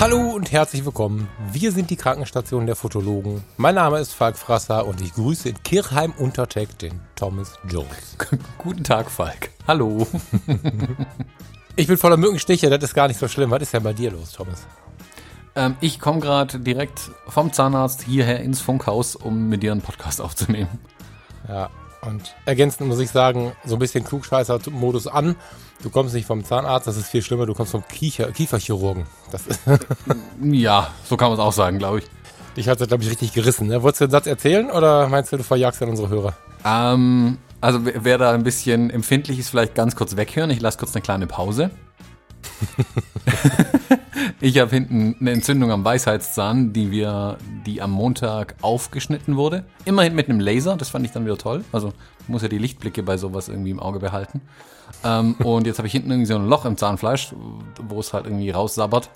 Hallo und herzlich willkommen. Wir sind die Krankenstation der Fotologen. Mein Name ist Falk Frasser und ich grüße in Kirchheim Untertech den Thomas Jones. Guten Tag, Falk. Hallo. ich bin voller Mückenstiche, das ist gar nicht so schlimm. Was ist denn bei dir los, Thomas? Ähm, ich komme gerade direkt vom Zahnarzt hierher ins Funkhaus, um mit dir einen Podcast aufzunehmen. Ja, und ergänzend muss ich sagen, so ein bisschen Klugscheißer-Modus an. Du kommst nicht vom Zahnarzt, das ist viel schlimmer, du kommst vom Kiefer, Kieferchirurgen. Das ja, so kann man es auch sagen, glaube ich. Dich hat es, glaube ich, richtig gerissen. Ne? Wolltest du den Satz erzählen oder meinst du, du verjagst dann unsere Hörer? Ähm, also wer da ein bisschen empfindlich ist, vielleicht ganz kurz weghören. Ich lasse kurz eine kleine Pause. ich habe hinten eine Entzündung am Weisheitszahn, die wir, die am Montag aufgeschnitten wurde. Immerhin mit einem Laser, das fand ich dann wieder toll. Also muss ja die Lichtblicke bei sowas irgendwie im Auge behalten. Ähm, und jetzt habe ich hinten irgendwie so ein Loch im Zahnfleisch, wo es halt irgendwie raussabbert.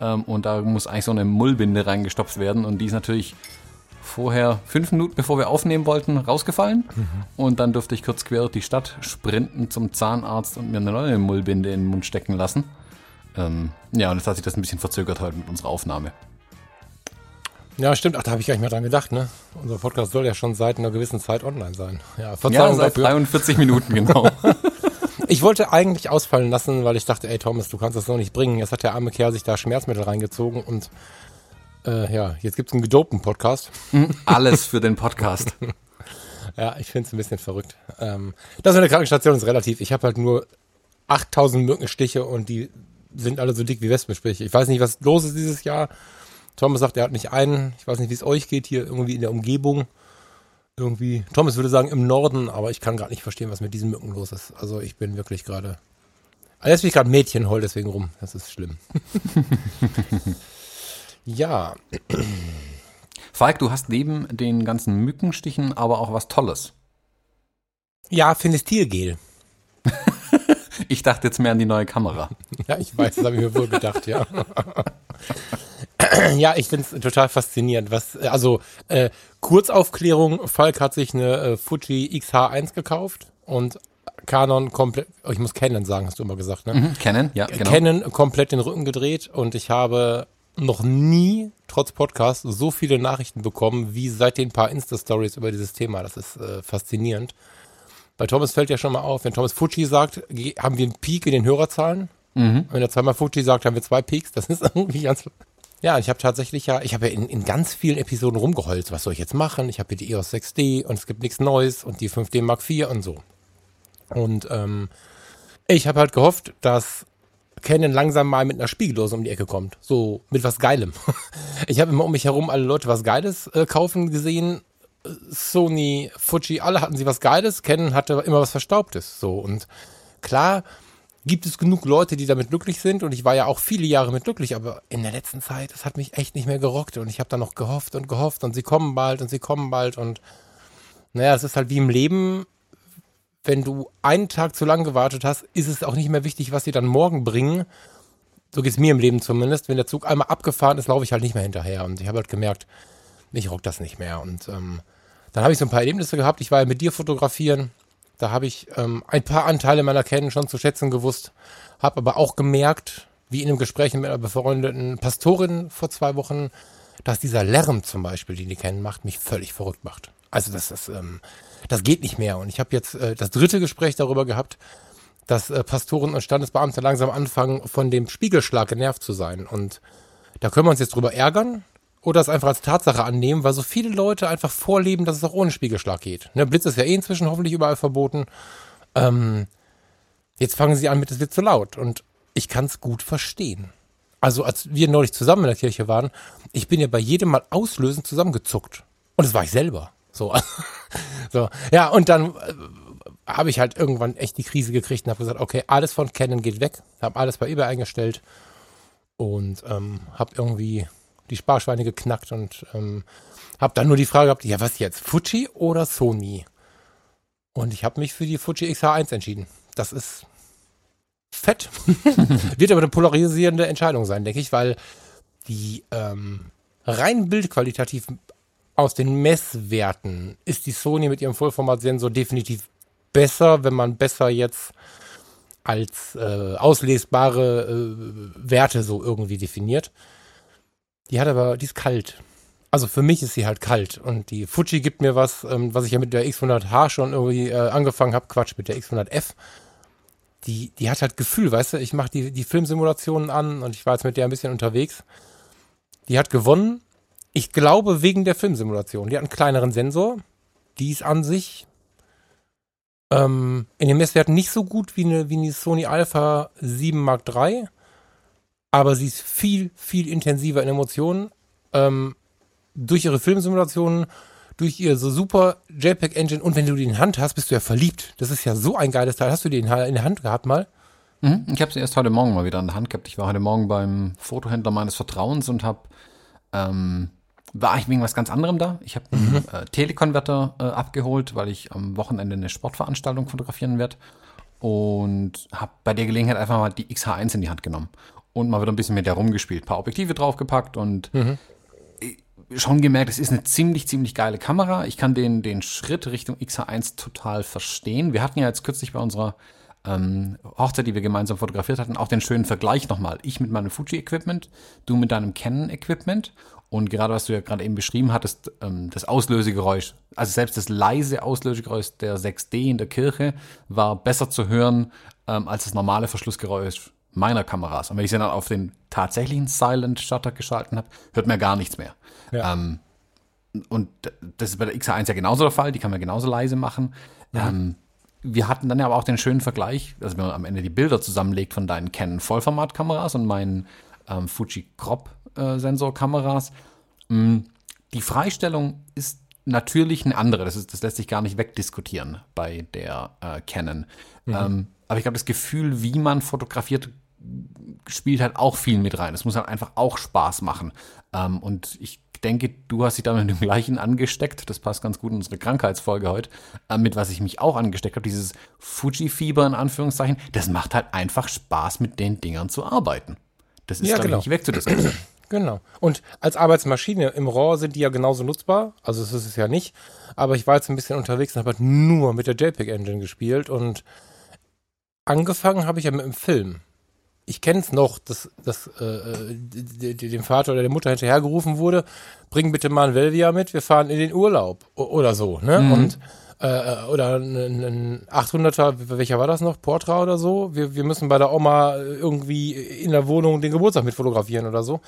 Ähm, und da muss eigentlich so eine Mullbinde reingestopft werden. Und die ist natürlich vorher, fünf Minuten bevor wir aufnehmen wollten, rausgefallen. Mhm. Und dann durfte ich kurz quer durch die Stadt sprinten zum Zahnarzt und mir eine neue Mullbinde in den Mund stecken lassen. Ähm, ja, und jetzt hat sich das ein bisschen verzögert heute mit unserer Aufnahme. Ja, stimmt. Ach, da habe ich gar nicht mehr dran gedacht, ne? Unser Podcast soll ja schon seit einer gewissen Zeit online sein. Ja, Verzeihung ja seit dafür. 43 Minuten, genau. ich wollte eigentlich ausfallen lassen, weil ich dachte, ey Thomas, du kannst das noch nicht bringen. Jetzt hat der arme Kerl sich da Schmerzmittel reingezogen und äh, ja, jetzt gibt es einen gedopten Podcast. Mhm, alles für den Podcast. ja, ich finde es ein bisschen verrückt. Ähm, das mit der Krankenstation ist relativ. Ich habe halt nur 8000 Mückenstiche und die sind alle so dick wie Wespenstiche. Ich weiß nicht, was los ist dieses Jahr. Thomas sagt, er hat nicht einen. Ich weiß nicht, wie es euch geht hier irgendwie in der Umgebung. Irgendwie. Thomas würde sagen im Norden, aber ich kann gerade nicht verstehen, was mit diesen Mücken los ist. Also ich bin wirklich gerade. Also jetzt bin ich gerade Mädchen heul deswegen rum. Das ist schlimm. ja. Falk, du hast neben den ganzen Mückenstichen aber auch was Tolles. Ja, Finestilgel. ich dachte jetzt mehr an die neue Kamera. Ja, ich weiß, das habe ich mir wohl gedacht, ja. ja, ich finde es total faszinierend. Was, also äh, Kurzaufklärung, Falk hat sich eine äh, Fuji XH1 gekauft und Canon komplett, oh, ich muss Canon sagen, hast du immer gesagt, ne? Mhm, Canon, ja, genau. Canon komplett den Rücken gedreht und ich habe noch nie, trotz Podcast, so viele Nachrichten bekommen, wie seit den paar Insta-Stories über dieses Thema. Das ist äh, faszinierend. Bei Thomas fällt ja schon mal auf, wenn Thomas Fuji sagt, haben wir einen Peak in den Hörerzahlen. Mhm. Wenn er zweimal Fuji sagt, haben wir zwei Peaks. Das ist irgendwie ganz ja, ich habe tatsächlich ja, ich habe ja in, in ganz vielen Episoden rumgeholzt. Was soll ich jetzt machen? Ich habe hier die EOS 6D und es gibt nichts Neues und die 5D Mark IV und so. Und ähm, ich habe halt gehofft, dass Canon langsam mal mit einer Spiegellose um die Ecke kommt. So mit was Geilem. Ich habe immer um mich herum alle Leute was Geiles äh, kaufen gesehen. Sony, Fuji, alle hatten sie was Geiles. Canon hatte immer was Verstaubtes. So und klar gibt es genug Leute, die damit glücklich sind und ich war ja auch viele Jahre mit glücklich, aber in der letzten Zeit, das hat mich echt nicht mehr gerockt und ich habe da noch gehofft und gehofft und sie kommen bald und sie kommen bald und naja, es ist halt wie im Leben, wenn du einen Tag zu lang gewartet hast, ist es auch nicht mehr wichtig, was sie dann morgen bringen. So geht es mir im Leben zumindest. Wenn der Zug einmal abgefahren ist, laufe ich halt nicht mehr hinterher und ich habe halt gemerkt, ich rock das nicht mehr und ähm, dann habe ich so ein paar Erlebnisse gehabt. Ich war ja mit dir fotografieren da habe ich ähm, ein paar Anteile meiner Kennen schon zu schätzen gewusst, habe aber auch gemerkt, wie in einem Gespräch mit einer befreundeten Pastorin vor zwei Wochen, dass dieser Lärm zum Beispiel, den die kennen, macht, mich völlig verrückt macht. Also das, das, ähm, das geht nicht mehr. Und ich habe jetzt äh, das dritte Gespräch darüber gehabt, dass äh, Pastoren und Standesbeamte langsam anfangen, von dem Spiegelschlag genervt zu sein. Und da können wir uns jetzt drüber ärgern oder es einfach als Tatsache annehmen, weil so viele Leute einfach vorleben, dass es auch ohne Spiegelschlag geht. Ne, Blitz ist ja eh inzwischen hoffentlich überall verboten. Ähm, jetzt fangen sie an mit, es wird zu laut. Und ich kann es gut verstehen. Also als wir neulich zusammen in der Kirche waren, ich bin ja bei jedem Mal auslösend zusammengezuckt. Und das war ich selber. So, so. ja, und dann äh, habe ich halt irgendwann echt die Krise gekriegt und habe gesagt, okay, alles von Canon geht weg. Habe alles bei eBay eingestellt und ähm, habe irgendwie die Sparschweine geknackt und ähm, habe dann nur die Frage gehabt, ja was jetzt, Fuji oder Sony? Und ich habe mich für die Fuji XH1 entschieden. Das ist fett. Wird aber eine polarisierende Entscheidung sein, denke ich, weil die ähm, rein bildqualitativ aus den Messwerten ist die Sony mit ihrem Vollformatsensor definitiv besser, wenn man besser jetzt als äh, auslesbare äh, Werte so irgendwie definiert. Die hat aber, die ist kalt. Also für mich ist sie halt kalt und die Fuji gibt mir was, ähm, was ich ja mit der X100H schon irgendwie äh, angefangen habe, Quatsch, mit der X100F. Die, die hat halt Gefühl, weißt du, ich mache die, die Filmsimulationen an und ich war jetzt mit der ein bisschen unterwegs. Die hat gewonnen. Ich glaube wegen der Filmsimulation. Die hat einen kleineren Sensor. Die ist an sich ähm, in den Messwerten nicht so gut wie eine, wie eine Sony Alpha 7 Mark III. Aber sie ist viel, viel intensiver in Emotionen. Ähm, durch ihre Filmsimulationen, durch ihr so super JPEG-Engine und wenn du die in der Hand hast, bist du ja verliebt. Das ist ja so ein geiles Teil. Hast du die in, in der Hand gehabt mal? Mhm, ich habe sie erst heute Morgen mal wieder in der Hand gehabt. Ich war heute Morgen beim Fotohändler meines Vertrauens und habe ähm, war eigentlich wegen was ganz anderem da. Ich habe einen mhm. äh, Telekonverter äh, abgeholt, weil ich am Wochenende eine Sportveranstaltung fotografieren werde und habe bei der Gelegenheit einfach mal die XH1 in die Hand genommen und mal wieder ein bisschen mit der rumgespielt, ein paar Objektive draufgepackt und mhm schon gemerkt, es ist eine ziemlich, ziemlich geile Kamera. Ich kann den, den Schritt Richtung XH1 total verstehen. Wir hatten ja jetzt kürzlich bei unserer ähm, Hochzeit, die wir gemeinsam fotografiert hatten, auch den schönen Vergleich nochmal. Ich mit meinem Fuji-Equipment, du mit deinem Canon-Equipment. Und gerade was du ja gerade eben beschrieben hattest, ähm, das Auslösegeräusch, also selbst das leise Auslösegeräusch der 6D in der Kirche war besser zu hören ähm, als das normale Verschlussgeräusch meiner Kameras. Und wenn ich sie dann auf den tatsächlichen Silent Shutter geschalten habe, hört man gar nichts mehr. Ja. Ähm, und das ist bei der XH1 ja genauso der Fall, die kann man genauso leise machen. Ähm, wir hatten dann ja aber auch den schönen Vergleich, also wenn man am Ende die Bilder zusammenlegt von deinen Canon Vollformatkameras und meinen ähm, Fuji Crop Sensorkameras. Mm, die Freistellung ist natürlich eine andere. Das, ist, das lässt sich gar nicht wegdiskutieren bei der äh, Canon. Mhm. Ähm, aber ich glaube, das Gefühl, wie man fotografiert, spielt halt auch viel mit rein. Es muss halt einfach auch Spaß machen. Ähm, und ich denke, du hast dich da mit dem gleichen angesteckt. Das passt ganz gut in unsere Krankheitsfolge heute. Äh, mit was ich mich auch angesteckt habe, dieses Fuji-Fieber in Anführungszeichen. Das macht halt einfach Spaß, mit den Dingern zu arbeiten. Das ist, ja, genau. nicht wegzudiskutieren. Genau. Und als Arbeitsmaschine im RAW sind die ja genauso nutzbar. Also das ist es ja nicht. Aber ich war jetzt ein bisschen unterwegs und habe halt nur mit der JPEG-Engine gespielt. Und angefangen habe ich ja mit dem Film ich kenne es noch, dass, dass äh, dem Vater oder der Mutter hinterhergerufen wurde, bring bitte mal ein Velvia mit, wir fahren in den Urlaub oder so, ne? Mhm. Und äh, oder ein, ein 800er, welcher war das noch? Portra oder so? Wir, wir müssen bei der Oma irgendwie in der Wohnung den Geburtstag mit fotografieren oder so.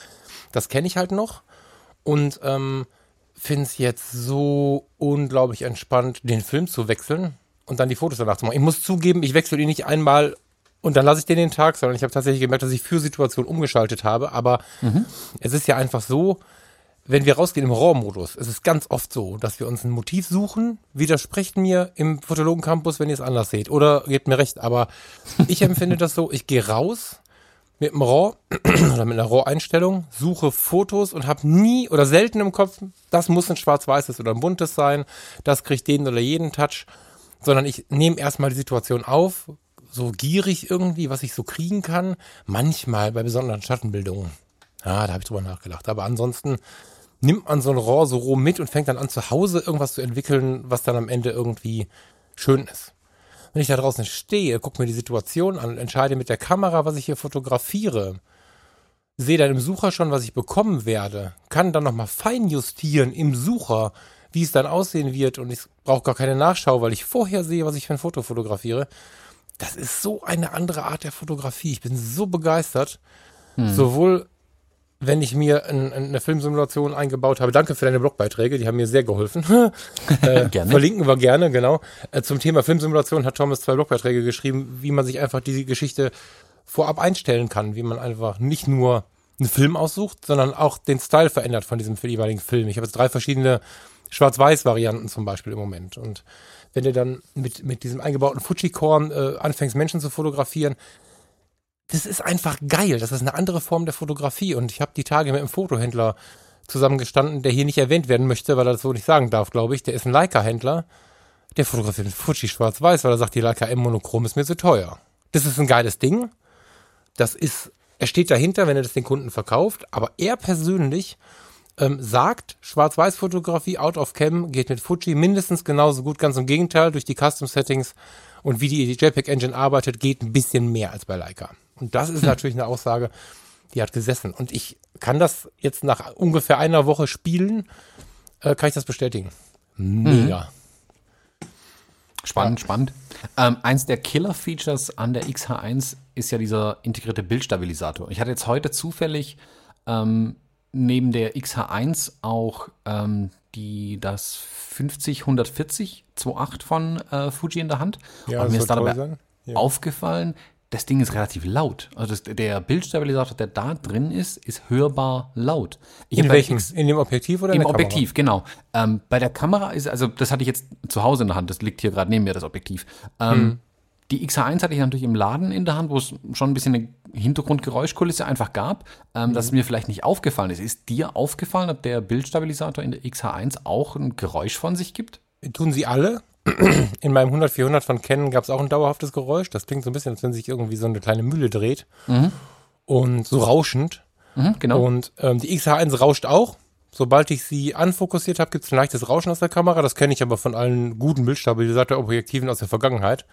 Das kenne ich halt noch und ähm, finde es jetzt so unglaublich entspannt, den Film zu wechseln und dann die Fotos danach zu machen. Ich muss zugeben, ich wechsle ihn nicht einmal und dann lasse ich den den Tag, sondern ich habe tatsächlich gemerkt, dass ich für Situationen umgeschaltet habe. Aber mhm. es ist ja einfach so, wenn wir rausgehen im RAW-Modus, es ist ganz oft so, dass wir uns ein Motiv suchen. Widersprecht mir im Fotologen-Campus, wenn ihr es anders seht. Oder gebt mir recht. Aber ich empfinde das so, ich gehe raus mit einem RAW oder mit einer RAW-Einstellung, suche Fotos und habe nie oder selten im Kopf, das muss ein schwarz-weißes oder ein buntes sein, das kriegt den oder jeden Touch, sondern ich nehme erstmal die Situation auf, so gierig irgendwie, was ich so kriegen kann. Manchmal bei besonderen Schattenbildungen. Ja, da habe ich drüber nachgedacht. Aber ansonsten nimmt man so ein Rohr so roh mit und fängt dann an, zu Hause irgendwas zu entwickeln, was dann am Ende irgendwie schön ist. Wenn ich da draußen stehe, gucke mir die Situation an und entscheide mit der Kamera, was ich hier fotografiere, sehe dann im Sucher schon, was ich bekommen werde, kann dann nochmal feinjustieren im Sucher, wie es dann aussehen wird und ich brauche gar keine Nachschau, weil ich vorher sehe, was ich für ein Foto fotografiere das ist so eine andere Art der Fotografie. Ich bin so begeistert. Hm. Sowohl wenn ich mir ein, eine Filmsimulation eingebaut habe. Danke für deine Blogbeiträge, die haben mir sehr geholfen. äh, gerne. Verlinken wir gerne, genau. Äh, zum Thema Filmsimulation hat Thomas zwei Blogbeiträge geschrieben, wie man sich einfach diese Geschichte vorab einstellen kann, wie man einfach nicht nur einen Film aussucht, sondern auch den Style verändert von diesem jeweiligen Film. Ich habe jetzt drei verschiedene Schwarz-Weiß-Varianten zum Beispiel im Moment. Und wenn du dann mit, mit diesem eingebauten Fujikorn äh, anfängst, Menschen zu fotografieren, das ist einfach geil. Das ist eine andere Form der Fotografie. Und ich habe die Tage mit einem Fotohändler zusammengestanden, der hier nicht erwähnt werden möchte, weil er das so nicht sagen darf, glaube ich. Der ist ein Leica-Händler. Der fotografiert mit Fuji schwarz-weiß, weil er sagt, die Leica M monochrom ist mir zu teuer. Das ist ein geiles Ding. Das ist, er steht dahinter, wenn er das den Kunden verkauft. Aber er persönlich ähm, sagt, Schwarz-Weiß-Fotografie out of cam geht mit Fuji mindestens genauso gut. Ganz im Gegenteil, durch die Custom-Settings und wie die JPEG-Engine arbeitet, geht ein bisschen mehr als bei Leica. Und das ist natürlich eine Aussage, die hat gesessen. Und ich kann das jetzt nach ungefähr einer Woche spielen, äh, kann ich das bestätigen. Mega. Spannend, spannend. Ähm, eins der Killer-Features an der XH1 ist ja dieser integrierte Bildstabilisator. Ich hatte jetzt heute zufällig ähm, neben der XH1 auch ähm, die, das 50 140 2.8 von äh, Fuji in der Hand. Ja, Und mir ist dabei sein. Ja. Das Ding ist relativ laut. Also das, der Bildstabilisator, der da drin ist, ist hörbar laut. Ich In welchem? In dem Objektiv oder in im der Kamera? Objektiv, genau. Ähm, bei der Kamera ist, also das hatte ich jetzt zu Hause in der Hand, das liegt hier gerade neben mir, das Objektiv. Ähm, Hm. Die XH1 hatte ich natürlich im Laden in der Hand, wo es schon ein bisschen eine Hintergrundgeräuschkulisse einfach gab, ähm, Hm. dass mir vielleicht nicht aufgefallen ist. Ist dir aufgefallen, ob der Bildstabilisator in der XH1 auch ein Geräusch von sich gibt? Tun sie alle. In meinem 100-400 von Canon gab es auch ein dauerhaftes Geräusch. Das klingt so ein bisschen, als wenn sich irgendwie so eine kleine Mühle dreht. Und so rauschend. Mhm, genau. Und ähm, die XH1 rauscht auch. Sobald ich sie anfokussiert habe, gibt es ein leichtes Rauschen aus der Kamera. Das kenne ich aber von allen guten Bildstabilisator-Objektiven aus der Vergangenheit.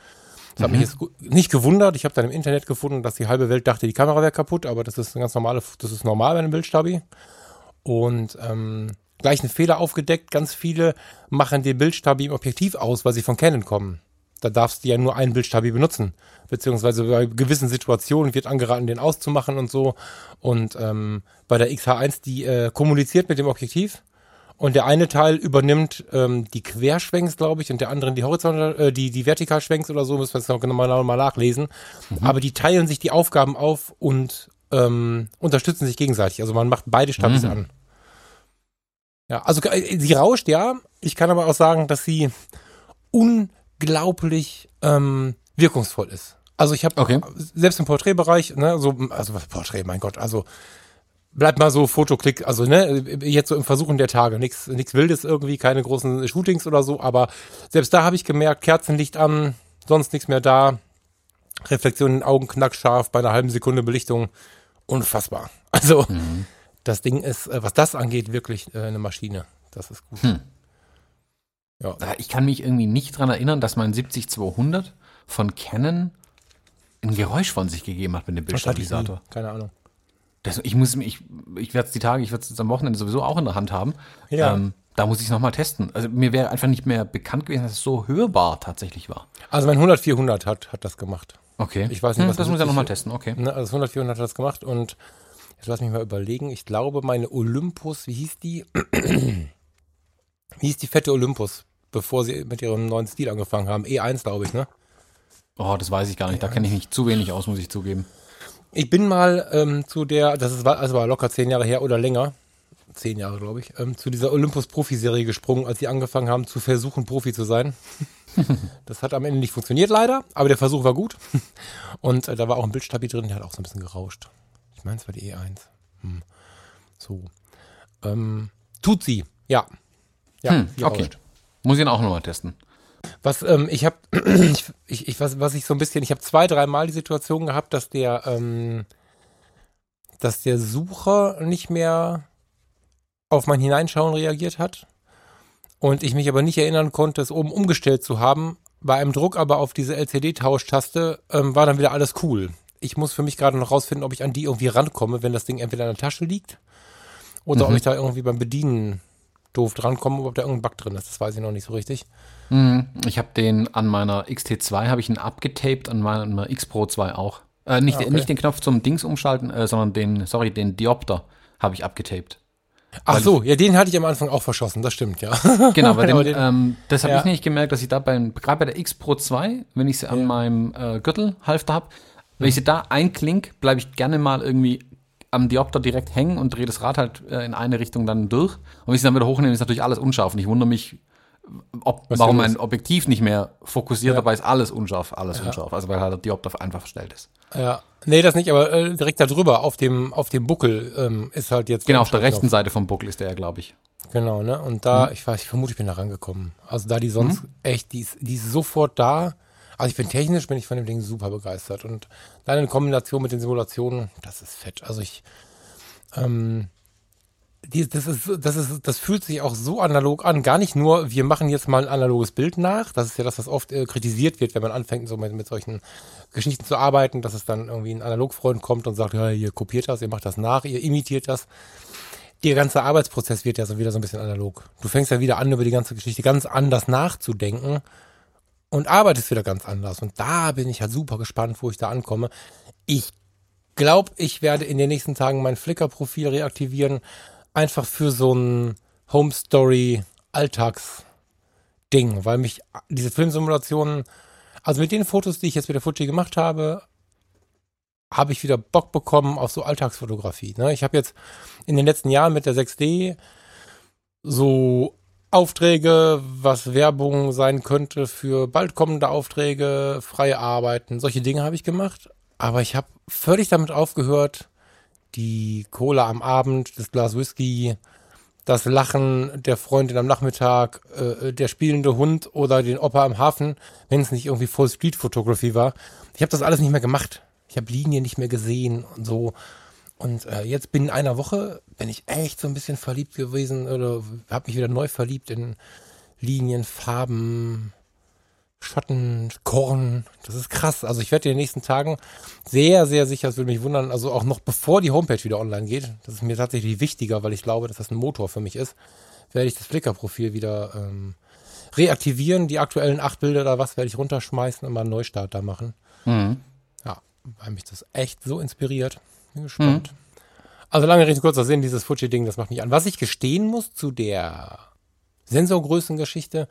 Das hat mich jetzt gu- nicht gewundert. Ich habe dann im Internet gefunden, dass die halbe Welt dachte, die Kamera wäre kaputt, aber das ist eine ganz normale, das ist normal bei einem Bildstabi. Und ähm, gleich einen Fehler aufgedeckt. Ganz viele machen den Bildstabi im Objektiv aus, weil sie von Canon kommen. Da darfst du ja nur einen Bildstabi benutzen. Beziehungsweise bei gewissen Situationen wird angeraten, den auszumachen und so. Und ähm, bei der XH1, die äh, kommuniziert mit dem Objektiv. Und der eine Teil übernimmt ähm, die Querschwenks, glaube ich, und der andere die Horizontal, äh, die, die Vertikalschwenks oder so, müssen wir jetzt noch genau mal, nachlesen. Aber die teilen sich die Aufgaben auf und ähm, unterstützen sich gegenseitig. Also man macht beide Stabis Mhm. an. Ja, also äh, sie rauscht, ja. Ich kann aber auch sagen, dass sie unglaublich ähm, wirkungsvoll ist. Also ich habe Okay. selbst im Porträtbereich, ne, so, also Porträt, mein Gott, also bleibt mal so Fotoklick, also ne, jetzt so im Versuchen der Tage, nichts nichts Wildes irgendwie, keine großen Shootings oder so, aber selbst da habe ich gemerkt, Kerzenlicht an, sonst nichts mehr da, Reflexion in den Augen knackscharf, bei einer halben Sekunde Belichtung, unfassbar. Also das Ding ist, äh, was das angeht, wirklich äh, eine Maschine. Das ist gut. Hm. Ja. Ich kann mich irgendwie nicht dran erinnern, dass mein 70-200 von Canon ein Geräusch von sich gegeben hat mit dem Das. Bildstabilisator. Keine Ahnung. Das, ich muss ich, ich werde es die Tage, ich werde es jetzt am Wochenende sowieso auch in der Hand haben. Ja. Ähm, da muss ich es nochmal testen. Also mir wäre einfach nicht mehr bekannt gewesen, dass es so hörbar tatsächlich war. Also mein 100-400 hat, hat das gemacht. Okay. Ich weiß nicht, hm, was Das muss ich ja 70 nochmal testen, okay. Ne, also 100, 400 hat das gemacht und jetzt lass mich mal überlegen. Ich glaube, meine Olympus, wie hieß die? wie hieß die fette Olympus, bevor sie mit ihrem neuen Stil angefangen haben? E1, glaube ich, ne? Oh, das weiß ich gar nicht. Da kenne ich mich zu wenig aus, muss ich zugeben. Ich bin mal ähm, zu der, das ist, also war locker zehn Jahre her oder länger, zehn Jahre, glaube ich, ähm, zu dieser Olympus-Profi-Serie gesprungen, als sie angefangen haben zu versuchen, Profi zu sein. das hat am Ende nicht funktioniert, leider, aber der Versuch war gut. Und äh, da war auch ein Bildstabi drin, der hat auch so ein bisschen gerauscht. Ich meine, es war die E1. Hm. So. Ähm, tut sie, ja. Ja, Hm, okay. rauscht. Muss ich ihn auch nochmal testen. Was ähm, ich habe, ich, ich, ich, was, was ich so ein bisschen, ich habe zwei, dreimal die Situation gehabt, dass der, ähm, dass der Sucher nicht mehr auf mein Hineinschauen reagiert hat und ich mich aber nicht erinnern konnte, es oben umgestellt zu haben. Bei einem Druck aber auf diese LCD-Tauschtaste ähm, war dann wieder alles cool. Ich muss für mich gerade noch rausfinden, ob ich an die irgendwie rankomme, wenn das Ding entweder in der Tasche liegt oder ob Mhm. ich da irgendwie beim Bedienen doof drankomme, ob da irgendein Bug drin ist. Das weiß ich noch nicht so richtig. Hm, Ich habe den an meiner XT2 habe ich ihn abgetaped, an meiner X Pro 2 auch. Äh, nicht, Ah, okay. nicht den Knopf zum Dings umschalten, äh, sondern den, sorry, den Diopter habe ich abgetaped. Ach Weil so, ja, den hatte ich am Anfang auch verschossen, das stimmt, ja. Genau, weil den, den- ähm, das habe ja. ich nicht gemerkt, dass ich da beim, gerade bei der X Pro 2, wenn ich sie an Ja. meinem äh, Gürtelhalfter habe, wenn ich sie da einklink, bleibe ich gerne mal irgendwie am Diopter direkt hängen und drehe das Rad halt äh, in eine Richtung dann durch. Und wenn ich sie dann wieder hochnehme, ist natürlich alles unscharf. Und ich wundere mich, ob, warum denn ein ist? Objektiv nicht mehr fokussiert, Ja. dabei ist alles unscharf, alles unscharf. Also weil halt der Diopter einfach verstellt ist. ja. Nee, das nicht, aber äh, direkt da drüber, auf dem, auf dem Buckel, ähm, ist halt jetzt. Genau, auf der rechten. Seite vom Buckel ist der ja, glaube ich. Genau, ne? Und da, ich weiß, ich vermute, ich bin da rangekommen. Also da die sonst echt, die ist, die ist sofort da. Also ich bin technisch, bin ich von dem Ding super begeistert. Und dann in Kombination mit den Simulationen, das ist fett. Also ich, ähm, die, das ist, das ist, das fühlt sich auch so analog an. Gar nicht nur, wir machen jetzt mal ein analoges Bild nach. Das ist ja das, was oft äh, kritisiert wird, wenn man anfängt, so mit, mit solchen Geschichten zu arbeiten, dass es dann irgendwie ein Analogfreund kommt und sagt, ja, ihr kopiert das, ihr macht das nach, ihr imitiert das. Der ganze Arbeitsprozess wird ja so wieder so ein bisschen analog. Du fängst ja wieder an, über die ganze Geschichte ganz anders nachzudenken und arbeitest wieder ganz anders. Und da bin ich halt super gespannt, wo ich da ankomme. Ich glaube, ich werde in den nächsten Tagen mein Flickr-Profil reaktivieren einfach für so ein Home Story Alltagsding, weil mich diese Filmsimulationen, also mit den Fotos, die ich jetzt mit der Fuji gemacht habe, habe ich wieder Bock bekommen auf so Alltagsfotografie. Ne? Ich habe jetzt in den letzten Jahren mit der 6D so Aufträge, was Werbung sein könnte für bald kommende Aufträge, freie Arbeiten, solche Dinge habe ich gemacht. Aber ich habe völlig damit aufgehört, die Cola am Abend, das Glas Whisky, das Lachen der Freundin am Nachmittag, äh, der spielende Hund oder den Opa am Hafen, wenn es nicht irgendwie Full Street Photography war. Ich habe das alles nicht mehr gemacht. Ich habe Linien nicht mehr gesehen und so. Und äh, jetzt bin in einer Woche, bin ich echt so ein bisschen verliebt gewesen oder habe mich wieder neu verliebt in Linien, Farben, Schatten, Korn. Das ist krass. Also ich werde in den nächsten Tagen sehr, sehr sicher, es würde mich wundern, also auch noch bevor die Homepage wieder online geht, das ist mir tatsächlich wichtiger, weil ich glaube, dass das ein Motor für mich ist, werde ich das Flickr-Profil wieder ähm, reaktivieren. Die aktuellen acht Bilder oder was werde ich runterschmeißen und mal einen Neustart da machen. Mhm. Ja, weil mich das echt so inspiriert. Bin gespannt. Mhm. Also lange Rede, kurzer Sinn, dieses Fuji-Ding, das macht mich an. Was ich gestehen muss zu der Sensorgrößengeschichte,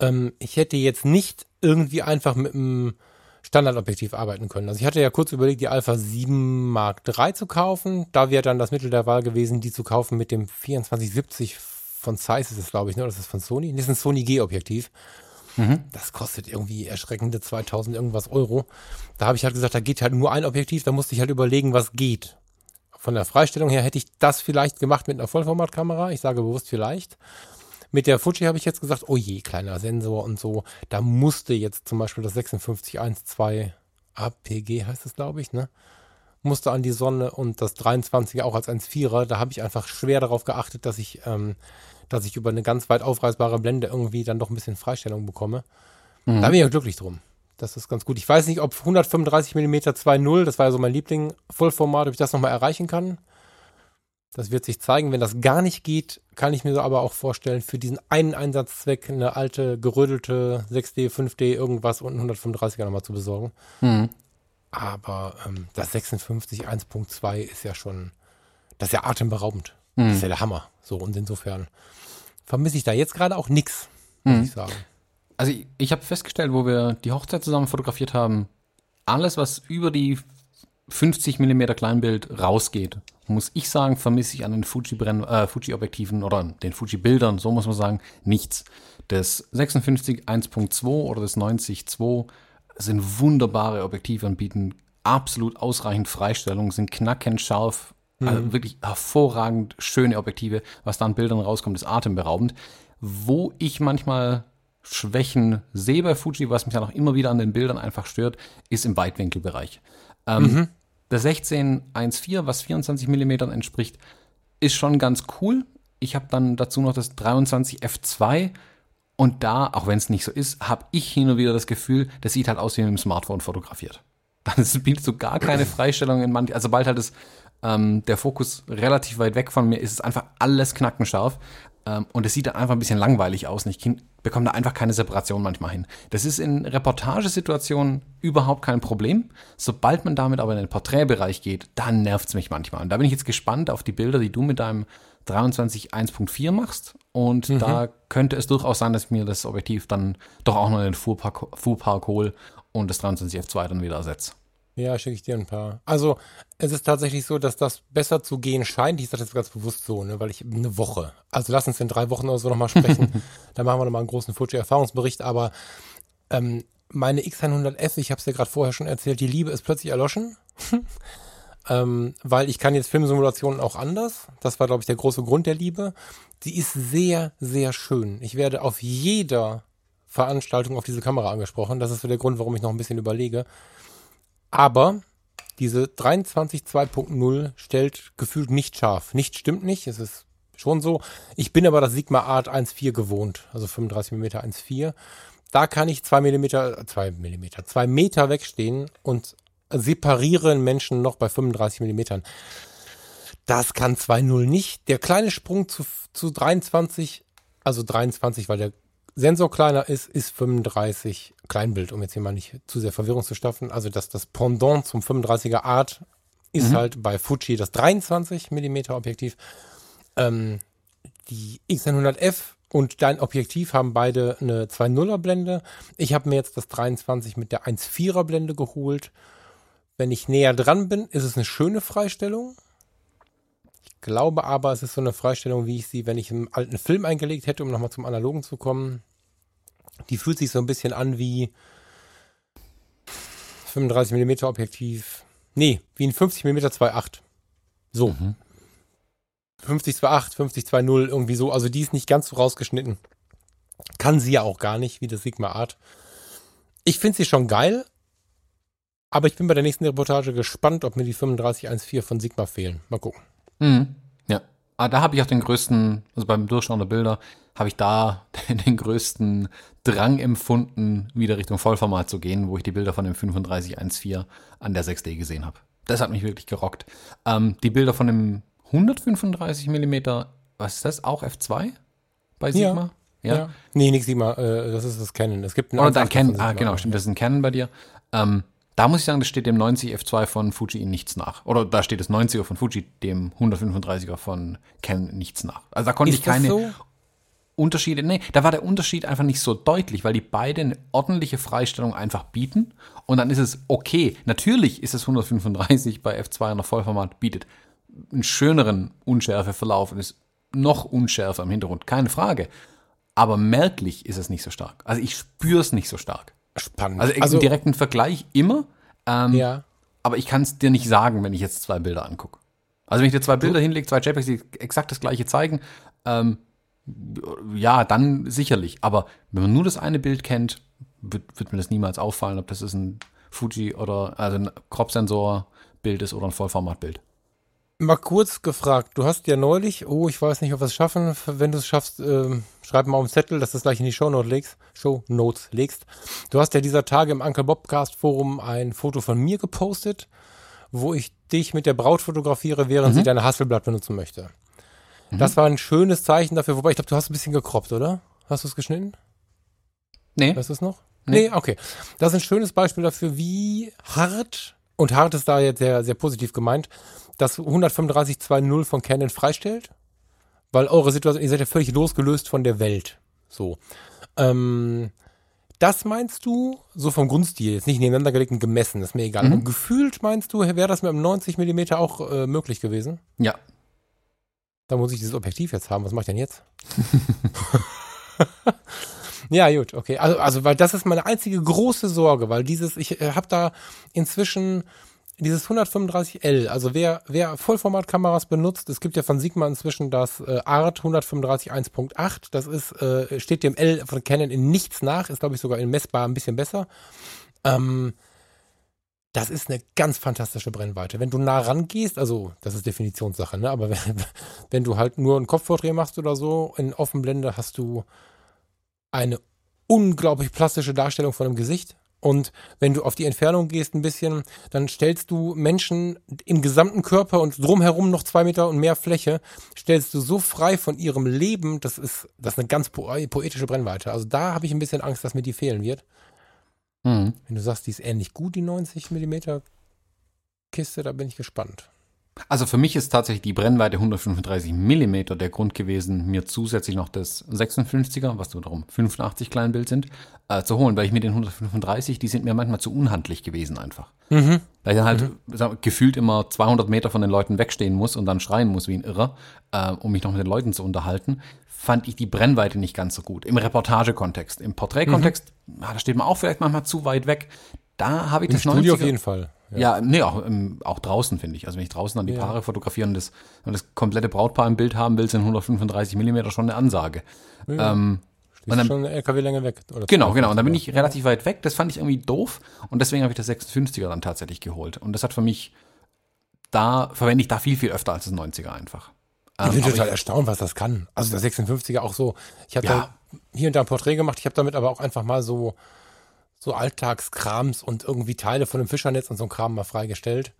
ähm, ich hätte jetzt nicht irgendwie einfach mit einem Standardobjektiv arbeiten können. Also ich hatte ja kurz überlegt, die Alpha 7 Mark III zu kaufen. Da wäre dann das Mittel der Wahl gewesen, die zu kaufen mit dem 2470 von Zeiss ist es, glaube ich, ne? Das ist von Sony. Das ist ein Sony G-Objektiv. Mhm. Das kostet irgendwie erschreckende 2000 irgendwas Euro. Da habe ich halt gesagt, da geht halt nur ein Objektiv. Da musste ich halt überlegen, was geht. Von der Freistellung her hätte ich das vielleicht gemacht mit einer Vollformatkamera. Ich sage bewusst vielleicht. Mit der Fuji habe ich jetzt gesagt, oh je, kleiner Sensor und so. Da musste jetzt zum Beispiel das 5612 APG heißt es, glaube ich, ne? Musste an die Sonne und das 23er auch als 1.4er. Da habe ich einfach schwer darauf geachtet, dass ich, ähm, dass ich über eine ganz weit aufreißbare Blende irgendwie dann doch ein bisschen Freistellung bekomme. Mhm. Da bin ich ja glücklich drum. Das ist ganz gut. Ich weiß nicht, ob 135 mm 2.0, das war ja so mein Liebling, Vollformat, ob ich das nochmal erreichen kann. Das wird sich zeigen. Wenn das gar nicht geht, kann ich mir aber auch vorstellen, für diesen einen Einsatzzweck eine alte, gerödelte 6D, 5D, irgendwas und 135er nochmal zu besorgen. Mhm. Aber ähm, das 56 1.2 ist ja schon, das ist ja atemberaubend. Mhm. Das ist ja der Hammer. So, und insofern vermisse ich da jetzt gerade auch nichts, muss mhm. ich sagen. Also ich, ich habe festgestellt, wo wir die Hochzeit zusammen fotografiert haben, alles, was über die 50 mm Kleinbild rausgeht, muss ich sagen, vermisse ich an den äh, Fuji-Objektiven oder den Fuji-Bildern, so muss man sagen, nichts. Das 56 1.2 oder das 90 2 sind wunderbare Objektive und bieten absolut ausreichend Freistellung, sind knackend scharf, mhm. also wirklich hervorragend schöne Objektive. Was da an Bildern rauskommt, ist atemberaubend. Wo ich manchmal Schwächen sehe bei Fuji, was mich dann auch immer wieder an den Bildern einfach stört, ist im Weitwinkelbereich. Ähm, mhm. Der 16.1.4, was 24 mm entspricht, ist schon ganz cool. Ich habe dann dazu noch das 23 F2 und da, auch wenn es nicht so ist, habe ich hin und wieder das Gefühl, das sieht halt aus wie mit dem Smartphone fotografiert. Das bietet so gar keine Freistellung in manchen, also sobald halt das, ähm, der Fokus relativ weit weg von mir ist, ist einfach alles knackenscharf. Ähm, und es sieht dann einfach ein bisschen langweilig aus und ich bekomme da einfach keine Separation manchmal hin. Das ist in Reportagesituationen überhaupt kein Problem. Sobald man damit aber in den Porträtbereich geht, dann nervt es mich manchmal. Und da bin ich jetzt gespannt auf die Bilder, die du mit deinem 23 1.4 machst. Und mhm. da könnte es durchaus sein, dass ich mir das Objektiv dann doch auch noch in den Fuhrpark, Fuhrpark hole und das 23 F2 dann wieder ersetze. Ja, schicke ich dir ein paar. Also, es ist tatsächlich so, dass das besser zu gehen scheint. Ich sage das ganz bewusst so, ne, weil ich eine Woche. Also, lass uns in drei Wochen oder so nochmal sprechen. da machen wir nochmal einen großen Fuji-Erfahrungsbericht. Aber ähm, meine X100F, ich habe es dir gerade vorher schon erzählt, die Liebe ist plötzlich erloschen. ähm, weil ich kann jetzt Filmsimulationen auch anders. Das war, glaube ich, der große Grund der Liebe. Sie ist sehr, sehr schön. Ich werde auf jeder Veranstaltung auf diese Kamera angesprochen. Das ist so der Grund, warum ich noch ein bisschen überlege. Aber diese 23 2.0 stellt gefühlt nicht scharf. Nicht stimmt nicht. Es ist schon so. Ich bin aber das Sigma Art 1.4 gewohnt, also 35 mm 1.4. Da kann ich zwei Millimeter, zwei Millimeter, zwei Meter wegstehen und separieren Menschen noch bei 35 Millimetern. Das kann 2.0 nicht. Der kleine Sprung zu, zu 23, also 23, weil der Sensor kleiner ist, ist 35 Kleinbild, um jetzt hier mal nicht zu sehr Verwirrung zu schaffen. Also das, das Pendant zum 35er Art ist mhm. halt bei Fuji das 23 mm Objektiv. Ähm, die X100F und dein Objektiv haben beide eine 2.0er Blende. Ich habe mir jetzt das 23 mit der 1.4er Blende geholt. Wenn ich näher dran bin, ist es eine schöne Freistellung. Ich glaube aber, es ist so eine Freistellung, wie ich sie, wenn ich einen alten Film eingelegt hätte, um nochmal zum Analogen zu kommen. Die fühlt sich so ein bisschen an wie 35 mm Objektiv. Nee, wie ein 50 mm 2.8. So. Mhm. 50 2.8, 50 2.0, irgendwie so. Also die ist nicht ganz so rausgeschnitten. Kann sie ja auch gar nicht, wie das Sigma Art. Ich finde sie schon geil, aber ich bin bei der nächsten Reportage gespannt, ob mir die 3514 von Sigma fehlen. Mal gucken. Mhm. Ja. Ah, da habe ich auch den größten, also beim Durchschauen der Bilder, habe ich da den größten Drang empfunden, wieder Richtung Vollformat zu gehen, wo ich die Bilder von dem 3514 an der 6D gesehen habe. Das hat mich wirklich gerockt. Ähm, die Bilder von dem 135 mm, was ist das? Auch F2 bei Sigma? Ja. ja. Nee, nicht Sigma, äh, das ist das Canon. Es gibt einen Oder dein Canon, ah, genau, stimmt, das ist ein Canon bei dir. Ähm, da muss ich sagen, das steht dem 90 F2 von Fuji in nichts nach. Oder da steht das 90er von Fuji dem 135er von Canon nichts nach. Also da konnte ist ich keine so? Unterschiede, nee, da war der Unterschied einfach nicht so deutlich, weil die beide eine ordentliche Freistellung einfach bieten. Und dann ist es okay. Natürlich ist es 135 bei F2 in der Vollformat bietet einen schöneren Unschärfeverlauf und ist noch unschärfer im Hintergrund, keine Frage. Aber merklich ist es nicht so stark. Also ich spüre es nicht so stark. Spannend. Also, also im direkten Vergleich immer. Ähm, ja. Aber ich kann es dir nicht sagen, wenn ich jetzt zwei Bilder angucke. Also wenn ich dir zwei Bilder hinlege, zwei JPEGs, die exakt das gleiche zeigen, ähm, ja, dann sicherlich. Aber wenn man nur das eine Bild kennt, wird, wird mir das niemals auffallen, ob das ist ein Fuji oder also ein Crop-Sensor-Bild ist oder ein Vollformat-Bild. Mal kurz gefragt, du hast ja neulich, oh, ich weiß nicht, ob wir es schaffen, wenn du es schaffst, äh, schreib mal auf den Zettel, dass du es gleich in die Show Notes legst, Show Notes legst. Du hast ja dieser Tage im Uncle Bobcast Forum ein Foto von mir gepostet, wo ich dich mit der Braut fotografiere, während mhm. sie deine Hasselblatt benutzen möchte. Mhm. Das war ein schönes Zeichen dafür, wobei ich glaube, du hast ein bisschen gekroppt, oder? Hast du es geschnitten? Nee. Weißt du es noch? Nee. nee, okay. Das ist ein schönes Beispiel dafür, wie hart, und hart ist da jetzt sehr, sehr positiv gemeint, das 135.2.0 von Canon freistellt, weil eure Situation, ihr seid ja völlig losgelöst von der Welt. So. Ähm, das meinst du, so vom Grundstil, jetzt nicht nebeneinander gelegt und gemessen, ist mir egal. Mhm. Und gefühlt meinst du, wäre das mit einem 90 mm auch äh, möglich gewesen? Ja. Da muss ich dieses Objektiv jetzt haben. Was mache ich denn jetzt? ja, gut, okay. Also, also, weil das ist meine einzige große Sorge, weil dieses, ich äh, habe da inzwischen dieses 135L, also wer, wer Vollformatkameras benutzt, es gibt ja von Sigma inzwischen das äh, Art 135 1.8, das ist, äh, steht dem L von Canon in nichts nach, ist glaube ich sogar in messbar ein bisschen besser. Ähm, das ist eine ganz fantastische Brennweite. Wenn du nah rangehst, also das ist Definitionssache, ne? aber wenn, wenn du halt nur einen Kopfporträt machst oder so, in Offenblende hast du eine unglaublich plastische Darstellung von dem Gesicht. Und wenn du auf die Entfernung gehst ein bisschen, dann stellst du Menschen im gesamten Körper und drumherum noch zwei Meter und mehr Fläche, stellst du so frei von ihrem Leben, das ist, das ist eine ganz po poetische Brennweite. Also da habe ich ein bisschen Angst, dass mir die fehlen wird. Mhm. Wenn du sagst, die ist ähnlich gut, die 90 Millimeter Kiste, da bin ich gespannt. Also für mich ist tatsächlich die Brennweite 135 mm der Grund gewesen, mir zusätzlich noch das 56er, was darum 85 Kleinbild sind, äh, zu holen, weil ich mit den 135, die sind mir manchmal zu unhandlich gewesen einfach. Mhm. Weil ich dann halt mhm. gefühlt immer 200 Meter von den Leuten wegstehen muss und dann schreien muss wie ein Irrer, äh, um mich noch mit den Leuten zu unterhalten, fand ich die Brennweite nicht ganz so gut. Im Reportagekontext. Im Porträtkontext, mhm. da steht man auch vielleicht manchmal zu weit weg. Da habe ich Im das Studio 90er, auf jeden Fall. Ja, ja nee, auch, auch draußen finde ich. Also wenn ich draußen an die ja. Paare fotografiere und das, und das komplette Brautpaar im Bild haben will, sind 135 Millimeter schon eine Ansage. Ja. Ähm, und dann, schon eine LKW-Länge weg. genau, genau. Und dann bin ich relativ weit weg. Das fand ich irgendwie doof. Und deswegen habe ich das 56er dann tatsächlich geholt. Und das hat für mich, da verwende ich da viel, viel öfter als das 90er einfach. Ich bin Ähm, aber total erstaunt, was das kann. Also der 56er auch so. Ich habe Ja. da hier und da ein Porträt gemacht. Ich habe damit aber auch einfach mal so, so Alltagskrams und irgendwie Teile von dem Fischernetz und so ein Kram mal freigestellt.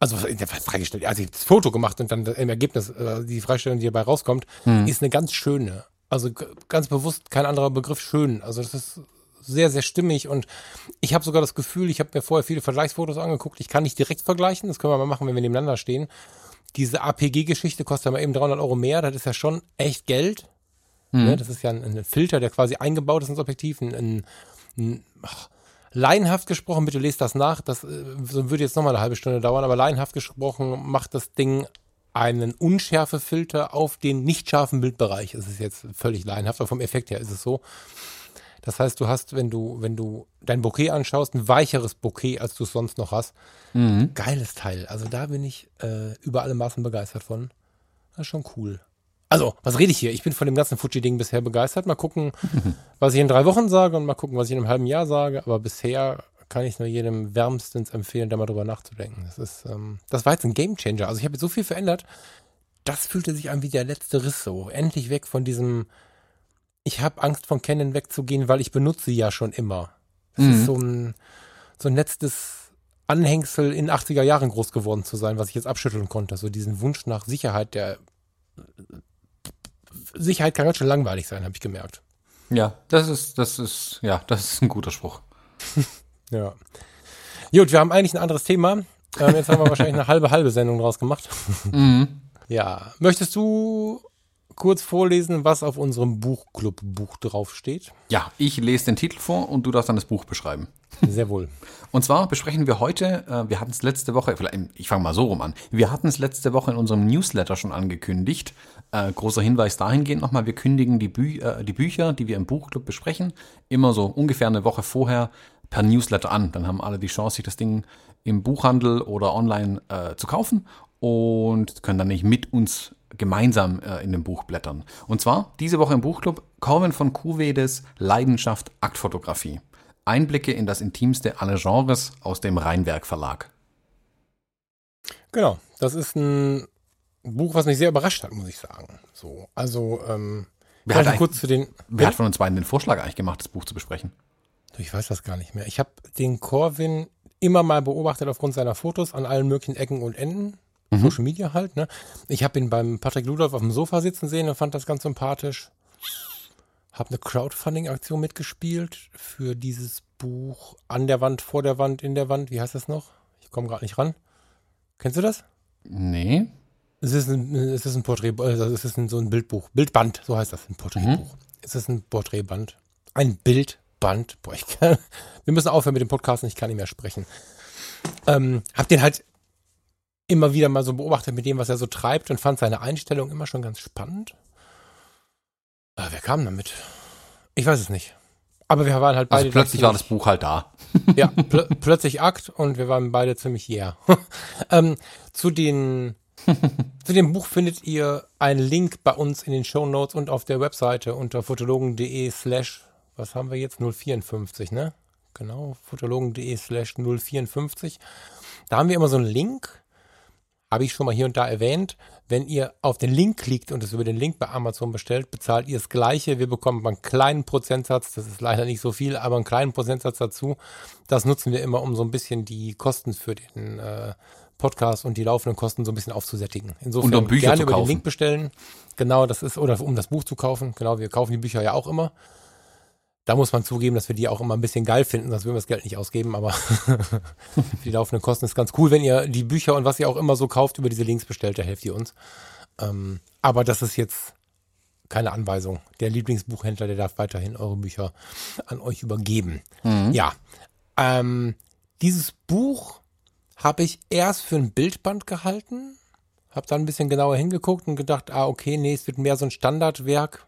Also was freigestellt. Also ich das Foto gemacht und dann im Ergebnis, äh, die Freistellung, die dabei rauskommt, ist eine ganz schöne. Also ganz bewusst kein anderer Begriff schön. Also das ist sehr, sehr stimmig und ich habe sogar das Gefühl, ich habe mir vorher viele Vergleichsfotos angeguckt. Ich kann nicht direkt vergleichen, das können wir mal machen, wenn wir nebeneinander stehen. Diese APG-Geschichte kostet ja mal eben 300 Euro mehr, das ist ja schon echt Geld. Ne, das ist ja ein, ein Filter, der quasi eingebaut ist ins Objektiv. Ein, ein ach, laienhaft gesprochen, bitte lest das nach, das äh, würde jetzt nochmal eine halbe Stunde dauern, aber laienhaft gesprochen macht das Ding einen Unschärfefilter auf den nicht scharfen Bildbereich. Es ist jetzt völlig laienhaft, aber vom Effekt her ist es so. Das heißt, du hast, wenn du, wenn du dein Bouquet anschaust, ein weicheres Bouquet, als du es sonst noch hast. Geiles Teil. Also da bin ich äh, über alle Maßen begeistert von. Das ist schon cool. Also, was rede ich hier? Ich bin von dem ganzen Fuji-Ding bisher begeistert. Mal gucken, was ich in drei Wochen sage und mal gucken, was ich in einem halben Jahr sage. Aber bisher kann ich nur jedem wärmstens empfehlen, da mal drüber nachzudenken. Das ist, ähm, das war jetzt ein Gamechanger. Also ich habe jetzt so viel verändert. Das fühlte sich an wie der letzte Riss so. Endlich weg von diesem, ich habe Angst von Canon wegzugehen, weil ich benutze ja schon immer. Das ist so ein, so ein letztes Anhängsel in 80er Jahren groß geworden zu sein, was ich jetzt abschütteln konnte. So diesen Wunsch nach Sicherheit, der Sicherheit kann ganz schön langweilig sein, habe ich gemerkt. Ja, das ist, das ist, ja, das ist ein guter Spruch. Ja. Gut, wir haben eigentlich ein anderes Thema. Ähm, jetzt haben wir wahrscheinlich eine halbe, halbe Sendung draus gemacht. Ja. Möchtest du kurz vorlesen, was auf unserem Buchclub-Buch draufsteht? Ja, ich lese den Titel vor und du darfst dann das Buch beschreiben. Sehr wohl. Und zwar besprechen wir heute, äh, wir hatten es letzte Woche, vielleicht, ich fange mal so rum an, wir hatten es letzte Woche in unserem Newsletter schon angekündigt. Äh, großer Hinweis dahingehend nochmal, wir kündigen die, Bü äh, die Bücher, die wir im Buchclub besprechen, immer so ungefähr eine Woche vorher per Newsletter an. Dann haben alle die Chance, sich das Ding im Buchhandel oder online äh, zu kaufen und können dann nicht mit uns gemeinsam äh, in dem Buch blättern. Und zwar diese Woche im Buchclub Corvin von Kuvedes Leidenschaft Aktfotografie. Einblicke in das Intimste aller Genres aus dem Rheinwerk Verlag. Genau. Das ist ein Buch, was mich sehr überrascht hat, muss ich sagen. So, also, ähm, Wer hat kurz zu den. Wer hat von uns beiden den Vorschlag eigentlich gemacht, das Buch zu besprechen? Ich weiß das gar nicht mehr. Ich habe den Corvin immer mal beobachtet aufgrund seiner Fotos an allen möglichen Ecken und Enden. Social Media halt, ne? Ich habe ihn beim Patrick Ludolf auf dem Sofa sitzen sehen und fand das ganz sympathisch. Habe eine Crowdfunding-Aktion mitgespielt für dieses Buch An der Wand, vor der Wand, in der Wand. Wie heißt das noch? Ich komme gerade nicht ran. Kennst du das? Nee. Es ist ein, es ist ein Porträt, also es ist ein, so ein Bildbuch. Bildband, so heißt das, ein Porträtbuch. Es ist ein Porträtband. Ein Bildband. Boah, ich kann, wir müssen aufhören mit dem Podcast, ich kann nicht mehr sprechen. Ähm, hab den halt immer wieder mal so beobachtet mit dem, was er so treibt und fand seine Einstellung immer schon ganz spannend. Aber wer kam damit? Ich weiß es nicht. Aber wir waren halt beide. Also plötzlich war das Buch halt da. ja, pl plötzlich Akt und wir waren beide ziemlich yeah. ähm, zu den zu dem Buch findet ihr einen Link bei uns in den Show Notes und auf der Webseite unter fotologen.de slash, was haben wir jetzt? 054, ne? Genau, fotologen.de slash 054. Da haben wir immer so einen Link, habe ich schon mal hier und da erwähnt. Wenn ihr auf den Link klickt und es über den Link bei Amazon bestellt, bezahlt ihr das Gleiche. Wir bekommen einen kleinen Prozentsatz, das ist leider nicht so viel, aber einen kleinen Prozentsatz dazu. Das nutzen wir immer, um so ein bisschen die Kosten für den äh, Podcast und die laufenden Kosten so ein bisschen aufzusättigen. Insofern Und um Bücher gerne zu über den. Link bestellen. Genau, das ist, oder um das Buch zu kaufen. Genau, wir kaufen die Bücher ja auch immer. Da muss man zugeben, dass wir die auch immer ein bisschen geil finden, sonst würden wir das Geld nicht ausgeben, aber für die laufenden Kosten ist ganz cool, wenn ihr die Bücher und was ihr auch immer so kauft, über diese Links bestellt, da helft ihr uns. Ähm, aber das ist jetzt keine Anweisung. Der Lieblingsbuchhändler, der darf weiterhin eure Bücher an euch übergeben. Ja. Ähm, dieses Buch habe ich erst für ein Bildband gehalten, habe dann ein bisschen genauer hingeguckt und gedacht, ah, okay, nee, es wird mehr so ein Standardwerk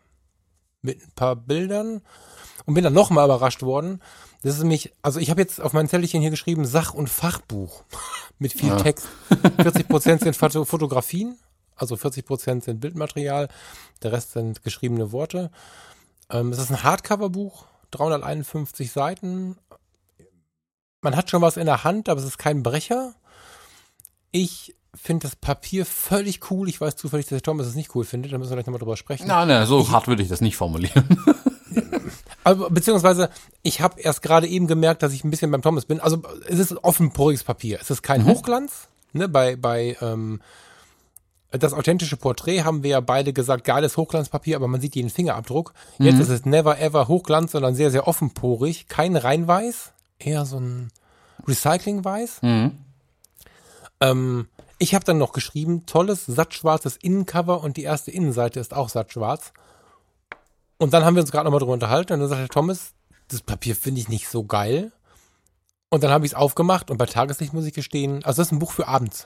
mit ein paar Bildern und bin dann nochmal überrascht worden. Das ist nämlich, also ich habe jetzt auf mein Zettelchen hier geschrieben, Sach- und Fachbuch mit viel Text. 40 Prozent sind Foto Fotografien, also 40 Prozent sind Bildmaterial, der Rest sind geschriebene Worte. Ähm, es ist ein Hardcover-Buch, 351 Seiten. Man hat schon was in der Hand, aber es ist kein Brecher. Ich finde das Papier völlig cool. Ich weiß zufällig, dass der Thomas es nicht cool findet. Da müssen wir gleich nochmal drüber sprechen. Nein, nein, so hart würde ich das nicht formulieren. Also, beziehungsweise, ich habe erst gerade eben gemerkt, dass ich ein bisschen beim Thomas bin. Also es ist offenporiges Papier. Es ist kein Mhm. Hochglanz. Ne, bei bei ähm, das authentische Porträt haben wir ja beide gesagt, geiles Hochglanzpapier, aber man sieht jeden Fingerabdruck. Jetzt Mhm. ist es never ever Hochglanz, sondern sehr, sehr offenporig. Kein Reinweiß, eher so ein Recyclingweiß. Mhm. Ähm, ich habe dann noch geschrieben, tolles, sattschwarzes Innencover und die erste Innenseite ist auch sattschwarz. Und dann haben wir uns gerade nochmal drüber unterhalten und dann sagte Thomas, das Papier finde ich nicht so geil. Und dann habe ich es aufgemacht und bei Tageslicht muss ich gestehen, also das ist ein Buch für abends.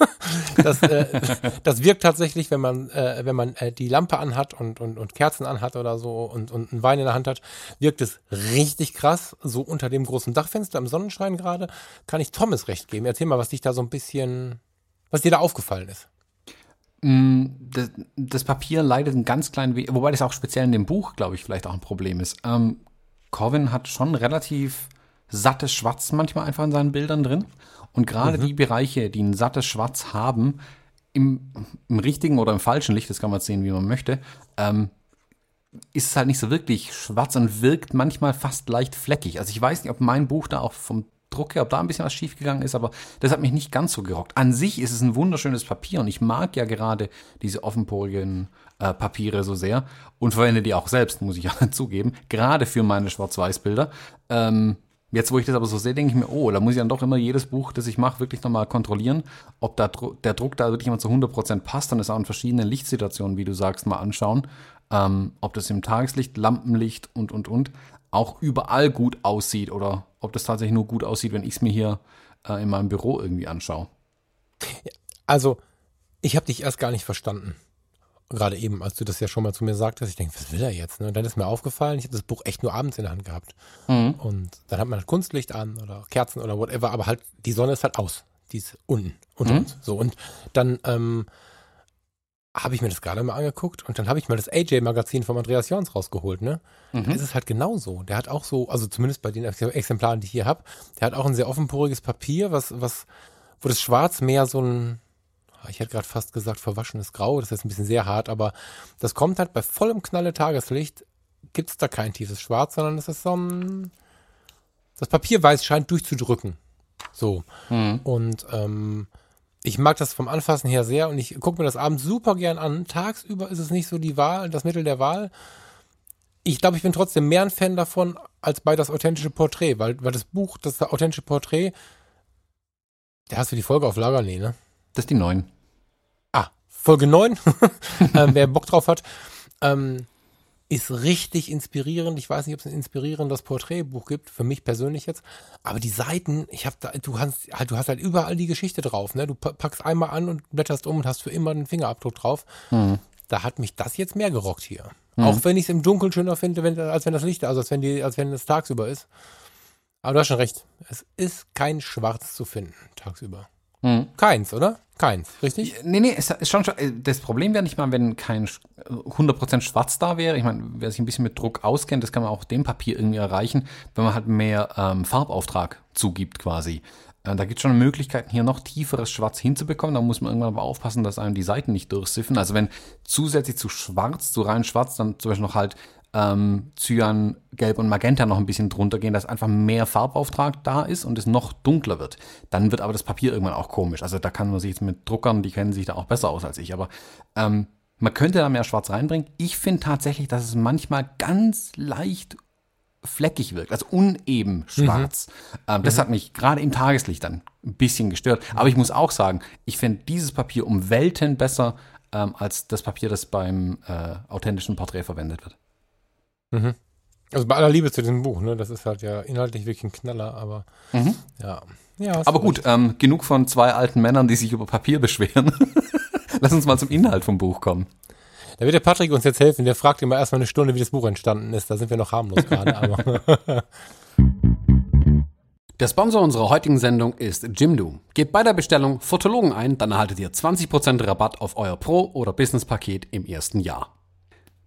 das, äh, das wirkt tatsächlich, wenn man, äh, wenn man äh, die Lampe anhat und, und, und Kerzen anhat oder so und, und einen Wein in der Hand hat, wirkt es richtig krass. So unter dem großen Dachfenster im Sonnenschein gerade, kann ich Thomas recht geben. Erzähl mal, was dich da so ein bisschen, was dir da aufgefallen ist. Mm, Das, das Papier leidet ein ganz klein wenig, wobei das auch speziell in dem Buch, glaube ich, vielleicht auch ein Problem ist. Ähm, Corvin hat schon relativ sattes Schwarz manchmal einfach in seinen Bildern drin. Und gerade die Bereiche, die ein sattes Schwarz haben, im, im richtigen oder im falschen Licht, das kann man jetzt sehen, wie man möchte, ähm, ist es halt nicht so wirklich schwarz und wirkt manchmal fast leicht fleckig. Also ich weiß nicht, ob mein Buch da auch vom Druck her, ob da ein bisschen was schiefgegangen ist, aber das hat mich nicht ganz so gerockt. An sich ist es ein wunderschönes Papier und ich mag ja gerade diese offenporigen äh, Papiere so sehr und verwende die auch selbst, muss ich ja zugeben, gerade für meine Schwarz-Weiß-Bilder. Ähm, Jetzt, wo ich das aber so sehe, denke ich mir, oh, da muss ich dann doch immer jedes Buch, das ich mache, wirklich nochmal kontrollieren, ob da, der Druck da wirklich immer zu 100% passt. Dann ist auch in verschiedenen Lichtsituationen, wie du sagst, mal anschauen, ähm, ob das im Tageslicht, Lampenlicht und, und, und auch überall gut aussieht oder ob das tatsächlich nur gut aussieht, wenn ich es mir hier äh, in meinem Büro irgendwie anschaue. Also, ich habe dich erst gar nicht verstanden. Gerade eben, als du das ja schon mal zu mir sagtest, ich denke, was will er jetzt? Ne? Und dann ist mir aufgefallen, ich habe das Buch echt nur abends in der Hand gehabt. Und dann hat man halt Kunstlicht an oder Kerzen oder whatever, aber halt die Sonne ist halt aus. Die ist unten unter uns. So, und dann ähm, habe ich mir das gerade mal angeguckt und dann habe ich mal das AJ-Magazin von Andreas Jons rausgeholt, ne? Da ist es halt genauso. Der hat auch so, also zumindest bei den Ex- Exemplaren, die ich hier habe, der hat auch ein sehr offenporiges Papier, was, was, wo das Schwarz mehr so ein, ich hätte gerade fast gesagt verwaschenes Grau, das ist ein bisschen sehr hart, aber das kommt halt bei vollem Knalle Tageslicht, gibt es da kein tiefes Schwarz, sondern es ist so ein, das Papierweiß scheint durchzudrücken. So. Und ähm, ich mag das vom Anfassen her sehr und ich gucke mir das abends super gern an. Tagsüber ist es nicht so die Wahl, das Mittel der Wahl. Ich glaube, ich bin trotzdem mehr ein Fan davon als bei das authentische Porträt, weil, weil das Buch, das authentische Porträt, da hast du die Folge auf Lager, nee, ne? Das ist die neun. Folge 9, ähm, wer Bock drauf hat, ähm, ist richtig inspirierend. Ich weiß nicht, ob es ein inspirierendes Porträtbuch gibt, für mich persönlich jetzt. Aber die Seiten, ich habe da, du hast halt, du hast halt überall die Geschichte drauf, ne? Du pa- packst einmal an und blätterst um und hast für immer einen Fingerabdruck drauf. Da hat mich das jetzt mehr gerockt hier. Auch wenn ich es im Dunkeln schöner finde, wenn, als wenn das Licht, also als wenn die, als wenn es tagsüber ist. Aber du hast schon recht. Es ist kein Schwarz zu finden tagsüber. Keins, oder? Keins, richtig? Nee, nee, es ist schon, schon das Problem wäre nicht mal, wenn kein Sch- 100% schwarz da wäre. Ich meine, wer sich ein bisschen mit Druck auskennt, das kann man auch dem Papier irgendwie erreichen, wenn man halt mehr ähm, Farbauftrag zugibt quasi. Äh, da gibt es schon Möglichkeiten, hier noch tieferes Schwarz hinzubekommen. Da muss man irgendwann aber aufpassen, dass einem die Seiten nicht durchsiffen. Also wenn zusätzlich zu schwarz, zu rein schwarz, dann zum Beispiel noch halt ähm, Cyan, Gelb und Magenta noch ein bisschen drunter gehen, dass einfach mehr Farbauftrag da ist und es noch dunkler wird. Dann wird aber das Papier irgendwann auch komisch. Also da kann man sich jetzt mit Druckern, die kennen sich da auch besser aus als ich, aber ähm, man könnte da mehr Schwarz reinbringen. Ich finde tatsächlich, dass es manchmal ganz leicht fleckig wirkt, also uneben schwarz. Ähm, das hat mich gerade im Tageslicht dann ein bisschen gestört. Aber ich muss auch sagen, ich finde dieses Papier um Welten besser ähm, als das Papier, das beim äh, authentischen Porträt verwendet wird. Also bei aller Liebe zu diesem Buch, ne? Das ist halt ja inhaltlich wirklich ein Knaller, aber ja. ja hast Aber gut, ähm, genug von zwei alten Männern, die sich über Papier beschweren. Lass uns mal zum Inhalt vom Buch kommen. Da wird der Patrick uns jetzt helfen. Der fragt immer erstmal eine Stunde, wie das Buch entstanden ist. Da sind wir noch harmlos gerade. Aber Der Sponsor unserer heutigen Sendung ist Jimdo. Gebt bei der Bestellung Fotologen ein, dann erhaltet ihr 20% Rabatt auf euer Pro- oder Business-Paket im ersten Jahr.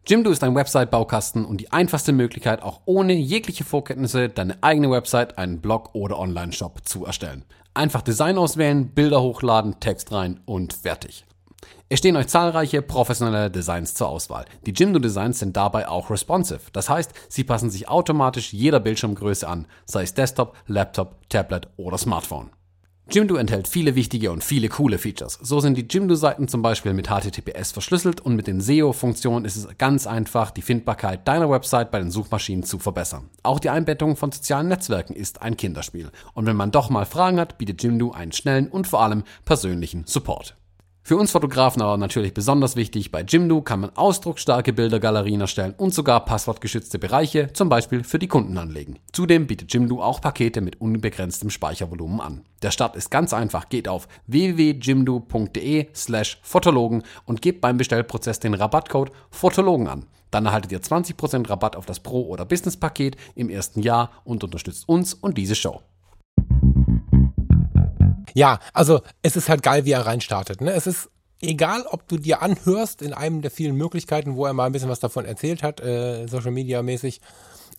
Jimdo ist ein Website-Baukasten und die einfachste Möglichkeit, auch ohne jegliche Vorkenntnisse deine eigene Website, einen Blog oder Online-Shop zu erstellen. Einfach Design auswählen, Bilder hochladen, Text rein und fertig. Es stehen euch zahlreiche professionelle Designs zur Auswahl. Die Jimdo Designs sind dabei auch responsive. Das heißt, sie passen sich automatisch jeder Bildschirmgröße an, sei es Desktop, Laptop, Tablet oder Smartphone. Jimdo enthält viele wichtige und viele coole Features. So sind die Jimdo-Seiten zum Beispiel mit HTTPS verschlüsselt und mit den SEO-Funktionen ist es ganz einfach, die Findbarkeit deiner Website bei den Suchmaschinen zu verbessern. Auch die Einbettung von sozialen Netzwerken ist ein Kinderspiel. Und wenn man doch mal Fragen hat, bietet Jimdo einen schnellen und vor allem persönlichen Support. Für uns Fotografen aber natürlich besonders wichtig, bei Jimdo kann man ausdrucksstarke Bildergalerien erstellen und sogar passwortgeschützte Bereiche, zum Beispiel für die Kunden anlegen. Zudem bietet Jimdo auch Pakete mit unbegrenztem Speichervolumen an. Der Start ist ganz einfach, geht auf www.jimdo.de slash Fotologen und gebt beim Bestellprozess den Rabattcode Fotologen an. Dann erhaltet ihr 20% Rabatt auf das Pro- oder Business-Paket im ersten Jahr und unterstützt uns und diese Show. Ja, also es ist halt geil, wie er reinstartet. Ne? Es ist egal, ob du dir anhörst in einem der vielen Möglichkeiten, wo er mal ein bisschen was davon erzählt hat, äh, Social Media mäßig,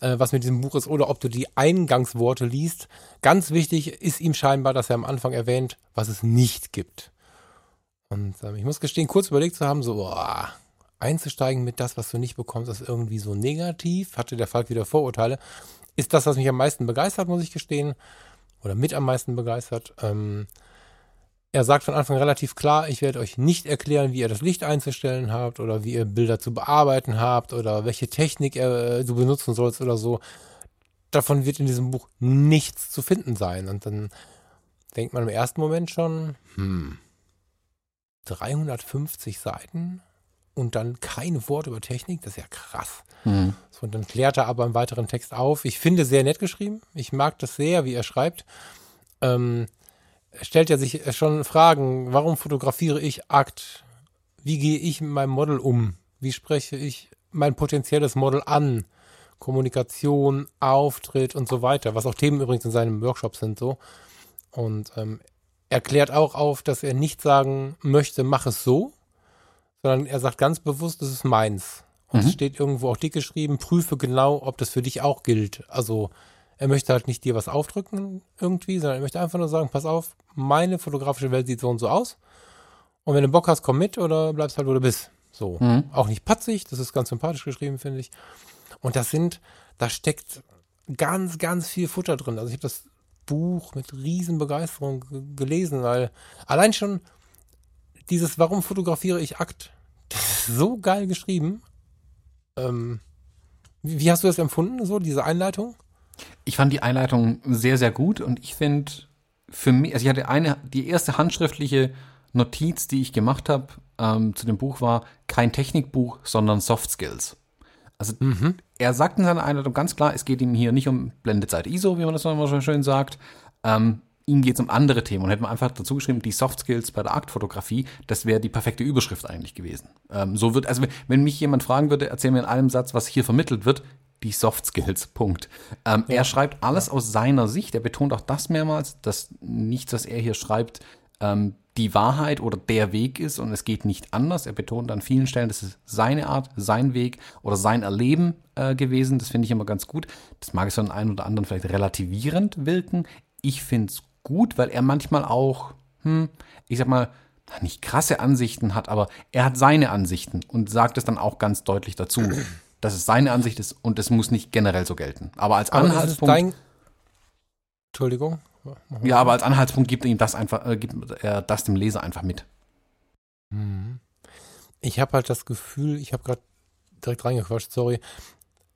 äh, was mit diesem Buch ist, oder ob du die Eingangsworte liest. Ganz wichtig ist ihm scheinbar, dass er am Anfang erwähnt, was es nicht gibt. Und ähm, ich muss gestehen, kurz überlegt zu haben, so, boah, einzusteigen mit das, was du nicht bekommst, ist irgendwie so negativ. Hatte der Falk wieder Vorurteile. Ist das, was mich am meisten begeistert, muss ich gestehen oder mit am meisten begeistert. Ähm, er sagt von Anfang relativ klar, ich werde euch nicht erklären, wie ihr das Licht einzustellen habt oder wie ihr Bilder zu bearbeiten habt oder welche Technik äh, du benutzen sollst oder so. Davon wird in diesem Buch nichts zu finden sein. Und dann denkt man im ersten Moment schon, hm, 350 Seiten und dann kein Wort über Technik, das ist ja krass. Mhm. So, und dann klärt er aber im weiteren Text auf. Ich finde sehr nett geschrieben. Ich mag das sehr, wie er schreibt. Ähm, er stellt ja sich schon Fragen, warum fotografiere ich Akt? Wie gehe ich mit meinem Model um? Wie spreche ich mein potenzielles Model an? Kommunikation, Auftritt und so weiter, was auch Themen übrigens in seinem Workshop sind so. Und ähm, er klärt auch auf, dass er nicht sagen möchte, mach es so, sondern er sagt ganz bewusst, das ist meins. Und mhm. es steht irgendwo auch dick geschrieben, prüfe genau, ob das für dich auch gilt. Also er möchte halt nicht dir was aufdrücken irgendwie, sondern er möchte einfach nur sagen, pass auf, meine fotografische Welt sieht so und so aus. Und wenn du Bock hast, komm mit oder bleibst halt, wo du bist. So. Mhm. Auch nicht patzig, das ist ganz sympathisch geschrieben, finde ich. Und das sind, da steckt ganz, ganz viel Futter drin. Also ich habe das Buch mit riesen Begeisterung gelesen, weil allein schon dieses Warum fotografiere ich Akt, das ist so geil geschrieben. Ähm, wie, wie hast du das empfunden, so, diese Einleitung? Ich fand die Einleitung sehr, sehr gut und ich finde, für mich, also ich hatte eine, die erste handschriftliche Notiz, die ich gemacht habe ähm, zu dem Buch war kein Technikbuch, sondern Soft Skills. Also mhm. er sagt in seiner Einleitung ganz klar, es geht ihm hier nicht um Blendezeit ISO, wie man das immer so schön sagt. Ähm, ihm geht es um andere Themen und hätte man einfach dazu geschrieben, die Soft Skills bei der Aktfotografie, das wäre die perfekte Überschrift eigentlich gewesen. Ähm, so wird, also wenn mich jemand fragen würde, erzähl mir in einem Satz, was hier vermittelt wird, die Soft Skills, Punkt. Ähm, ja. Er schreibt alles ja. aus seiner Sicht, er betont auch das mehrmals, dass nichts, was er hier schreibt, ähm, die Wahrheit oder der Weg ist und es geht nicht anders. Er betont an vielen Stellen, das ist seine Art, sein Weg oder sein Erleben äh, gewesen. Das finde ich immer ganz gut. Das mag es von einem oder anderen vielleicht relativierend wirken. Ich finde es gut, weil er manchmal auch, hm, ich sag mal, nicht krasse Ansichten hat, aber er hat seine Ansichten und sagt es dann auch ganz deutlich dazu, dass es seine Ansicht ist und es muss nicht generell so gelten. Aber als aber Anhaltspunkt. Dein... Entschuldigung. Ja, aber als Anhaltspunkt gibt ihm das einfach, äh, gibt er das dem Leser einfach mit. Mhm. Ich habe halt das Gefühl, ich habe gerade direkt reingequatscht, sorry.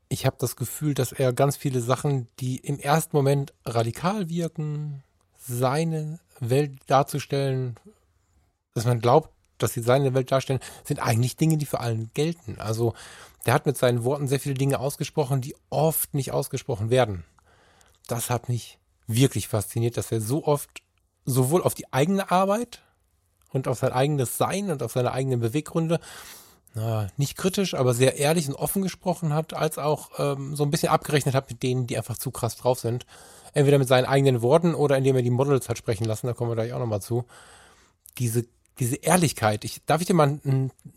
Ich habe das Gefühl, dass er ganz viele Sachen, die im ersten Moment radikal wirken, seine Welt darzustellen, dass man glaubt, dass sie seine Welt darstellen, sind eigentlich Dinge, die für allen gelten. Also der hat mit seinen Worten sehr viele Dinge ausgesprochen, die oft nicht ausgesprochen werden. Das hat mich wirklich fasziniert, dass er so oft sowohl auf die eigene Arbeit und auf sein eigenes Sein und auf seine eigenen Beweggründe na, nicht kritisch, aber sehr ehrlich und offen gesprochen hat, als auch ähm, so ein bisschen abgerechnet hat mit denen, die einfach zu krass drauf sind entweder mit seinen eigenen Worten oder indem er die Models hat sprechen lassen, da kommen wir gleich auch nochmal zu. Diese, diese Ehrlichkeit. Ich, darf ich dir mal,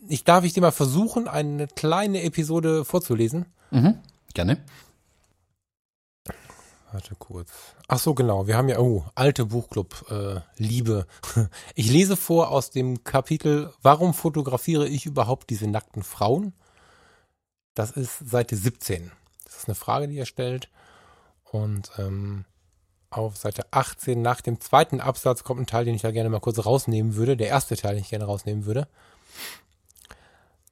ich darf ich dir mal versuchen, eine kleine Episode vorzulesen? Mhm, gerne. Warte kurz. Ach so, genau. Wir haben ja, oh, alte Buchclub, äh, Liebe. Ich lese vor aus dem Kapitel, warum fotografiere ich überhaupt diese nackten Frauen? Das ist Seite 17. Das ist eine Frage, die er stellt. Und ähm, auf Seite 18 nach dem zweiten Absatz kommt ein Teil, den ich da gerne mal kurz rausnehmen würde. Der erste Teil, den ich gerne rausnehmen würde.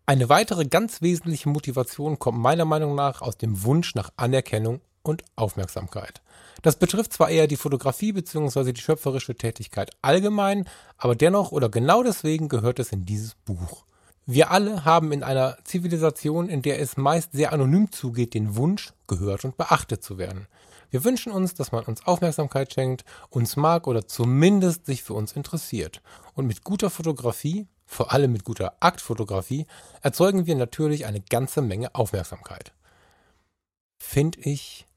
Eine weitere ganz wesentliche Motivation kommt meiner Meinung nach aus dem Wunsch nach Anerkennung und Aufmerksamkeit. Das betrifft zwar eher die Fotografie bzw. die schöpferische Tätigkeit allgemein, aber dennoch oder genau deswegen gehört es in dieses Buch. Wir alle haben in einer Zivilisation, in der es meist sehr anonym zugeht, den Wunsch, gehört und beachtet zu werden. Wir wünschen uns, dass man uns Aufmerksamkeit schenkt, uns mag oder zumindest sich für uns interessiert. Und mit guter Fotografie vor allem mit guter Aktfotografie, erzeugen wir natürlich eine ganze Menge Aufmerksamkeit. Finde ich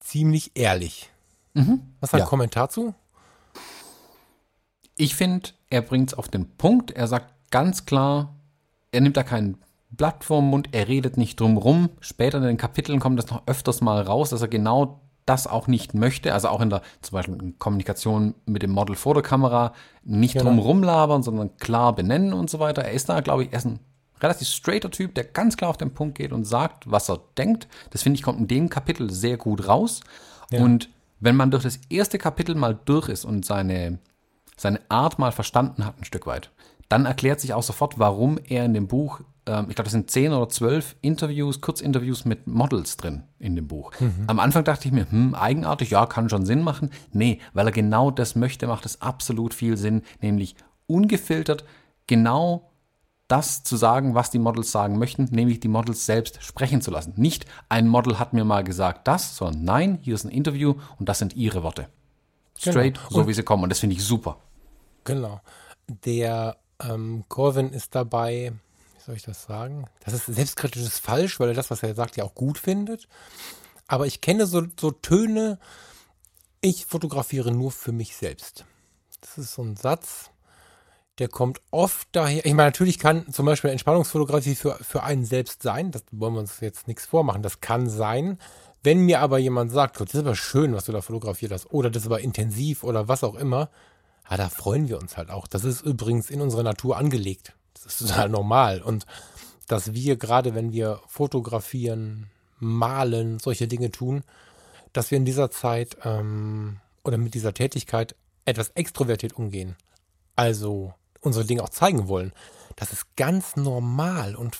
ziemlich ehrlich. Mhm. Was hat ja. ein Kommentar zu? Ich finde, er bringt es auf den Punkt. Er sagt ganz klar, er nimmt da kein Blatt vorm Mund, er redet nicht drum rum. Später in den Kapiteln kommt das noch öfters mal raus, dass er genau das auch nicht möchte, also auch in der zum Beispiel in Kommunikation mit dem Model vor der Kamera, nicht genau. drum rumlabern, sondern klar benennen und so weiter. Er ist da, glaube ich, er ist ein relativ straighter Typ, der ganz klar auf den Punkt geht und sagt, was er denkt. Das finde ich kommt in dem Kapitel sehr gut raus. Ja. Und wenn man durch das erste Kapitel mal durch ist und seine, seine Art mal verstanden hat, ein Stück weit, dann erklärt sich auch sofort, warum er in dem Buch ähm, ich glaube, das sind zehn oder zwölf Interviews, Kurzinterviews mit Models drin in dem Buch. Mhm. Am Anfang dachte ich mir, hm, eigenartig, ja, kann schon Sinn machen. Nee, weil er genau das möchte, macht es absolut viel Sinn, nämlich ungefiltert genau das zu sagen, was die Models sagen möchten, nämlich die Models selbst sprechen zu lassen. Nicht ein Model hat mir mal gesagt das, sondern nein, hier ist ein Interview und das sind ihre Worte. Genau. Straight, genau. so wie sie kommen. Und das finde ich super. Genau. Der ähm, Corvin ist dabei, soll ich das sagen? Das ist selbstkritisch ist falsch, weil er das, was er sagt, ja auch gut findet. Aber ich kenne so, so Töne, ich fotografiere nur für mich selbst. Das ist so ein Satz, der kommt oft daher. Ich meine, natürlich kann zum Beispiel Entspannungsfotografie für, für einen selbst sein. Das wollen wir uns jetzt nichts vormachen. Das kann sein. Wenn mir aber jemand sagt, das ist aber schön, was du da fotografiert hast, oder das ist aber intensiv oder was auch immer, ja, da freuen wir uns halt auch. Das ist übrigens in unserer Natur angelegt. Das ist total normal. Und dass wir gerade, wenn wir fotografieren, malen, solche Dinge tun, dass wir in dieser Zeit ähm, oder mit dieser Tätigkeit etwas extrovertiert umgehen. Also unsere Dinge auch zeigen wollen. Das ist ganz normal und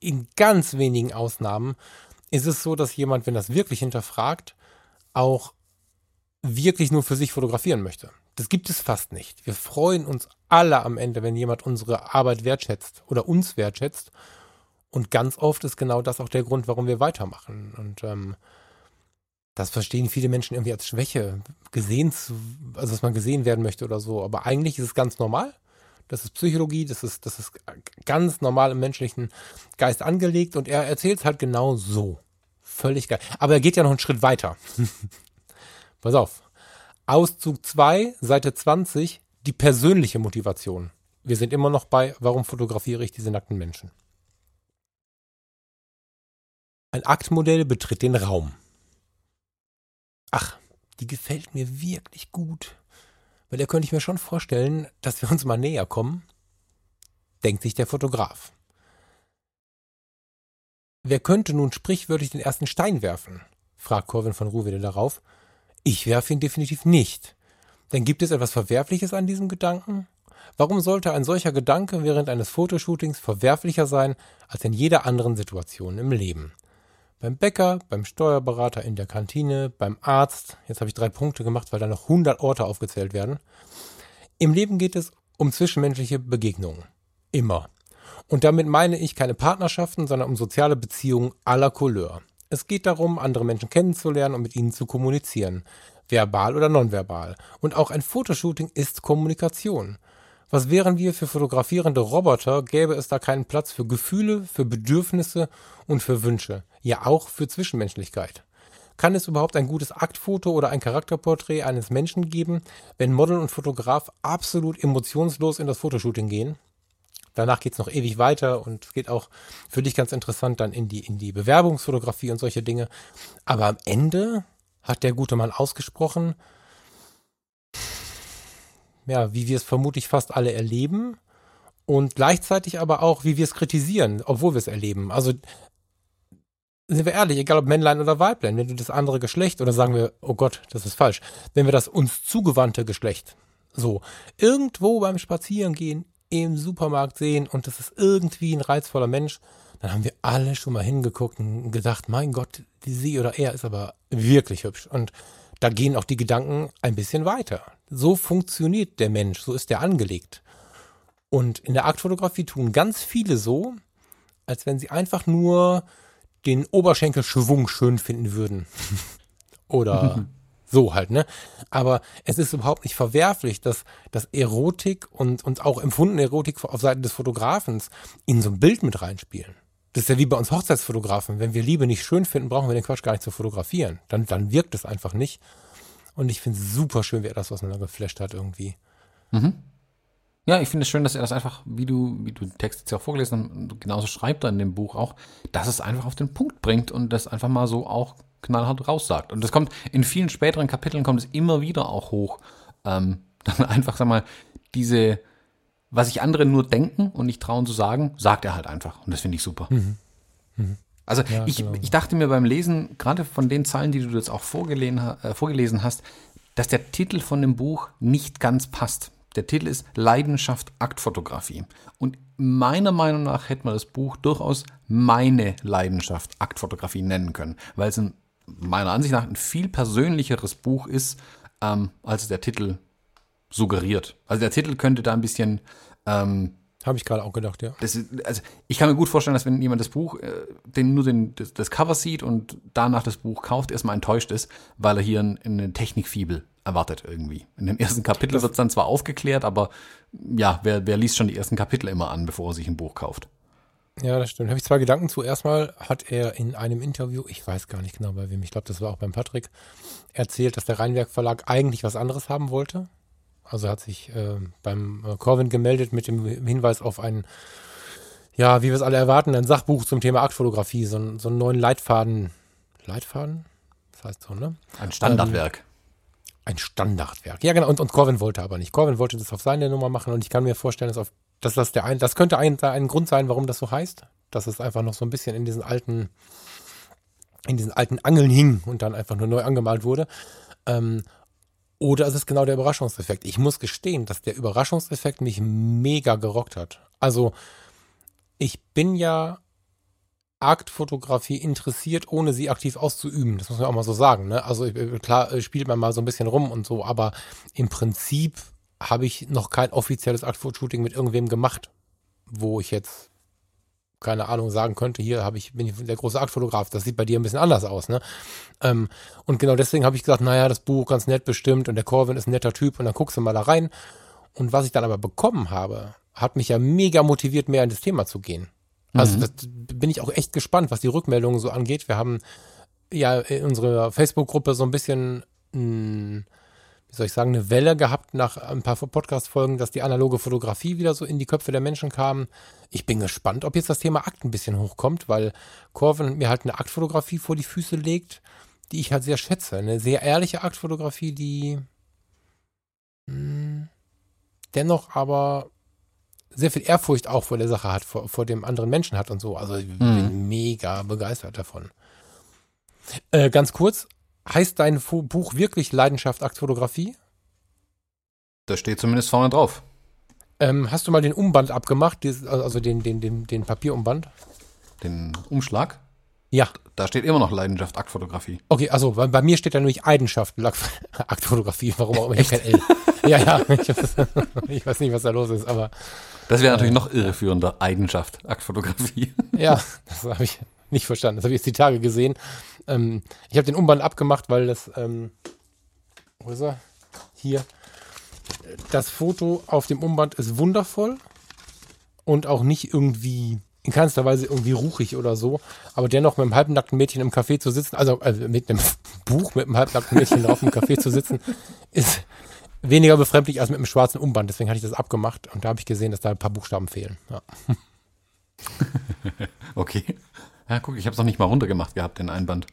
in ganz wenigen Ausnahmen ist es so, dass jemand, wenn das wirklich hinterfragt, auch wirklich nur für sich fotografieren möchte. Das gibt es fast nicht. Wir freuen uns alle am Ende, wenn jemand unsere Arbeit wertschätzt oder uns wertschätzt. Und ganz oft ist genau das auch der Grund, warum wir weitermachen. Und ähm, das verstehen viele Menschen irgendwie als Schwäche, gesehen zu, also dass man gesehen werden möchte oder so. Aber eigentlich ist es ganz normal. Das ist Psychologie, das ist, das ist ganz normal im menschlichen Geist angelegt und er erzählt es halt genau so. Völlig geil. Aber er geht ja noch einen Schritt weiter. Pass auf. Auszug 2, Seite 20, die persönliche Motivation. Wir sind immer noch bei, warum fotografiere ich diese nackten Menschen? Ein Aktmodell betritt den Raum. Ach, die gefällt mir wirklich gut. Weil da könnte ich mir schon vorstellen, dass wir uns mal näher kommen, denkt sich der Fotograf. Wer könnte nun sprichwörtlich den ersten Stein werfen? fragt Corwin von Ruhwede darauf ich werfe ihn definitiv nicht. Denn gibt es etwas Verwerfliches an diesem Gedanken? Warum sollte ein solcher Gedanke während eines Fotoshootings verwerflicher sein als in jeder anderen Situation im Leben? Beim Bäcker, beim Steuerberater in der Kantine, beim Arzt, jetzt habe ich drei Punkte gemacht, weil da noch 100 Orte aufgezählt werden. Im Leben geht es um zwischenmenschliche Begegnungen. Immer. Und damit meine ich keine Partnerschaften, sondern um soziale Beziehungen aller Couleur. Es geht darum, andere Menschen kennenzulernen und mit ihnen zu kommunizieren, verbal oder nonverbal. Und auch ein Fotoshooting ist Kommunikation. Was wären wir für fotografierende Roboter, gäbe es da keinen Platz für Gefühle, für Bedürfnisse und für Wünsche, ja auch für Zwischenmenschlichkeit. Kann es überhaupt ein gutes Aktfoto oder ein Charakterporträt eines Menschen geben, wenn Model und Fotograf absolut emotionslos in das Fotoshooting gehen? Danach geht's noch ewig weiter und geht auch für dich ganz interessant dann in die, in die Bewerbungsfotografie und solche Dinge. Aber am Ende hat der gute Mann ausgesprochen. Ja, wie wir es vermutlich fast alle erleben und gleichzeitig aber auch, wie wir es kritisieren, obwohl wir es erleben. Also sind wir ehrlich, egal ob Männlein oder Weiblein, wenn du das andere Geschlecht oder sagen wir, oh Gott, das ist falsch, wenn wir das uns zugewandte Geschlecht so irgendwo beim Spazierengehen im Supermarkt sehen und das ist irgendwie ein reizvoller Mensch, dann haben wir alle schon mal hingeguckt und gedacht, mein Gott, sie oder er ist aber wirklich hübsch. Und da gehen auch die Gedanken ein bisschen weiter. So funktioniert der Mensch, so ist der angelegt. Und in der Aktfotografie tun ganz viele so, als wenn sie einfach nur den Oberschenkelschwung schön finden würden. Oder so halt, ne? Aber es ist überhaupt nicht verwerflich, dass, dass Erotik und, und auch empfundene Erotik auf Seiten des Fotografens in so ein Bild mit reinspielen. Das ist ja wie bei uns Hochzeitsfotografen. Wenn wir Liebe nicht schön finden, brauchen wir den Quatsch gar nicht zu fotografieren. Dann, dann wirkt es einfach nicht. Und ich finde es super schön, wie er das auseinandergeflasht hat irgendwie. Mhm. Ja, ich finde es schön, dass er das einfach, wie du, wie du den Text jetzt ja auch vorgelesen hast, genauso schreibt er in dem Buch auch, dass es einfach auf den Punkt bringt und das einfach mal so auch knallhart raussagt. Und das kommt in vielen späteren Kapiteln kommt es immer wieder auch hoch. Ähm, dann einfach, sag mal, diese, was sich andere nur denken und nicht trauen zu sagen, sagt er halt einfach. Und das finde ich super. Mhm. Mhm. Also ja, ich, genau. ich dachte mir beim Lesen, gerade von den Zeilen, die du jetzt auch vorgelesen, äh, vorgelesen hast, dass der Titel von dem Buch nicht ganz passt. Der Titel ist Leidenschaft Aktfotografie. Und meiner Meinung nach hätte man das Buch durchaus meine Leidenschaft Aktfotografie nennen können, weil es ein, meiner Ansicht nach ein viel persönlicheres Buch ist, ähm, als der Titel suggeriert. Also der Titel könnte da ein bisschen ähm, habe ich gerade auch gedacht, ja. Das also ich kann mir gut vorstellen, dass wenn jemand das Buch, äh, den, nur den, das, das, Cover sieht und danach das Buch kauft, erstmal enttäuscht ist, weil er hier ein, eine Technikfibel erwartet irgendwie. In dem ersten Kapitel wird es dann zwar aufgeklärt, aber ja, wer, wer liest schon die ersten Kapitel immer an, bevor er sich ein Buch kauft? Ja, das stimmt. Habe ich zwei Gedanken zu. Erstmal hat er in einem Interview, ich weiß gar nicht genau bei wem, ich glaube, das war auch beim Patrick, erzählt, dass der Rheinwerk Verlag eigentlich was anderes haben wollte. Also hat sich äh, beim äh, Corvin gemeldet mit dem Hinweis auf ein, ja, wie wir es alle erwarten, ein Sachbuch zum Thema Aktfotografie, so, so einen neuen Leitfaden. Leitfaden? Das heißt so, ne? Ein Standardwerk. Ähm, ein Standardwerk. Ja, genau. Und, und Corvin wollte aber nicht. Corvin wollte das auf seine Nummer machen und ich kann mir vorstellen, dass, auf, dass das der ein, das könnte ein, ein Grund sein, warum das so heißt. Dass es einfach noch so ein bisschen in diesen alten, in diesen alten Angeln hing und dann einfach nur neu angemalt wurde. Ähm, oder es ist genau der Überraschungseffekt. Ich muss gestehen, dass der Überraschungseffekt mich mega gerockt hat. Also, ich bin ja Aktfotografie interessiert, ohne sie aktiv auszuüben. Das muss man auch mal so sagen. Ne? Also klar spielt man mal so ein bisschen rum und so, aber im Prinzip habe ich noch kein offizielles Aktfotoshooting mit irgendwem gemacht, wo ich jetzt keine Ahnung sagen könnte, hier habe ich, bin ich der große Aktfotograf, das sieht bei dir ein bisschen anders aus, ne? Ähm, und genau deswegen habe ich gesagt, naja, das Buch ganz nett bestimmt und der Corvin ist ein netter Typ und dann guckst du mal da rein. Und was ich dann aber bekommen habe, hat mich ja mega motiviert, mehr in das Thema zu gehen. Also mhm. das bin ich auch echt gespannt, was die Rückmeldungen so angeht. Wir haben ja in unserer Facebook-Gruppe so ein bisschen mh, wie soll ich sagen, eine Welle gehabt nach ein paar Podcast-Folgen, dass die analoge Fotografie wieder so in die Köpfe der Menschen kam. Ich bin gespannt, ob jetzt das Thema Akt ein bisschen hochkommt, weil Corvin mir halt eine Aktfotografie vor die Füße legt, die ich halt sehr schätze. Eine sehr ehrliche Aktfotografie, die mh, hm, dennoch aber sehr viel Ehrfurcht auch vor der Sache hat, vor, vor dem anderen Menschen hat und so. Also ich bin mhm. mega begeistert davon. Äh, ganz kurz, Heißt dein Buch wirklich Leidenschaft Aktfotografie? Das steht zumindest vorne drauf. Ähm, hast du mal den Umband abgemacht, also den, den, den, den Papierumband? Den Umschlag? Ja. Da steht immer noch Leidenschaft Aktfotografie. Okay, also bei, bei mir steht da nämlich Leidenschaft Aktfotografie, warum auch immer. Ich kein L. ja, ja, ich, ich, weiß nicht, was da los ist, aber. Das wäre natürlich äh, noch irreführender, Leidenschaft Aktfotografie. ja, das habe ich nicht verstanden. Das habe ich jetzt die Tage gesehen. Ähm, ich habe den Umband abgemacht, weil das, ähm, wo ist er? Hier. Das Foto auf dem Umband ist wundervoll und auch nicht irgendwie in keinster Weise irgendwie ruchig oder so, aber dennoch mit einem halbnackten Mädchen im Café zu sitzen, also äh, mit einem Buch mit einem halbnackten Mädchen drauf im Café zu sitzen, ist weniger befremdlich als mit einem schwarzen Umband. Deswegen hatte ich das abgemacht und da habe ich gesehen, dass da ein paar Buchstaben fehlen. Ja. okay. Ja, guck, ich habe es noch nicht mal runtergemacht gehabt, den Einband.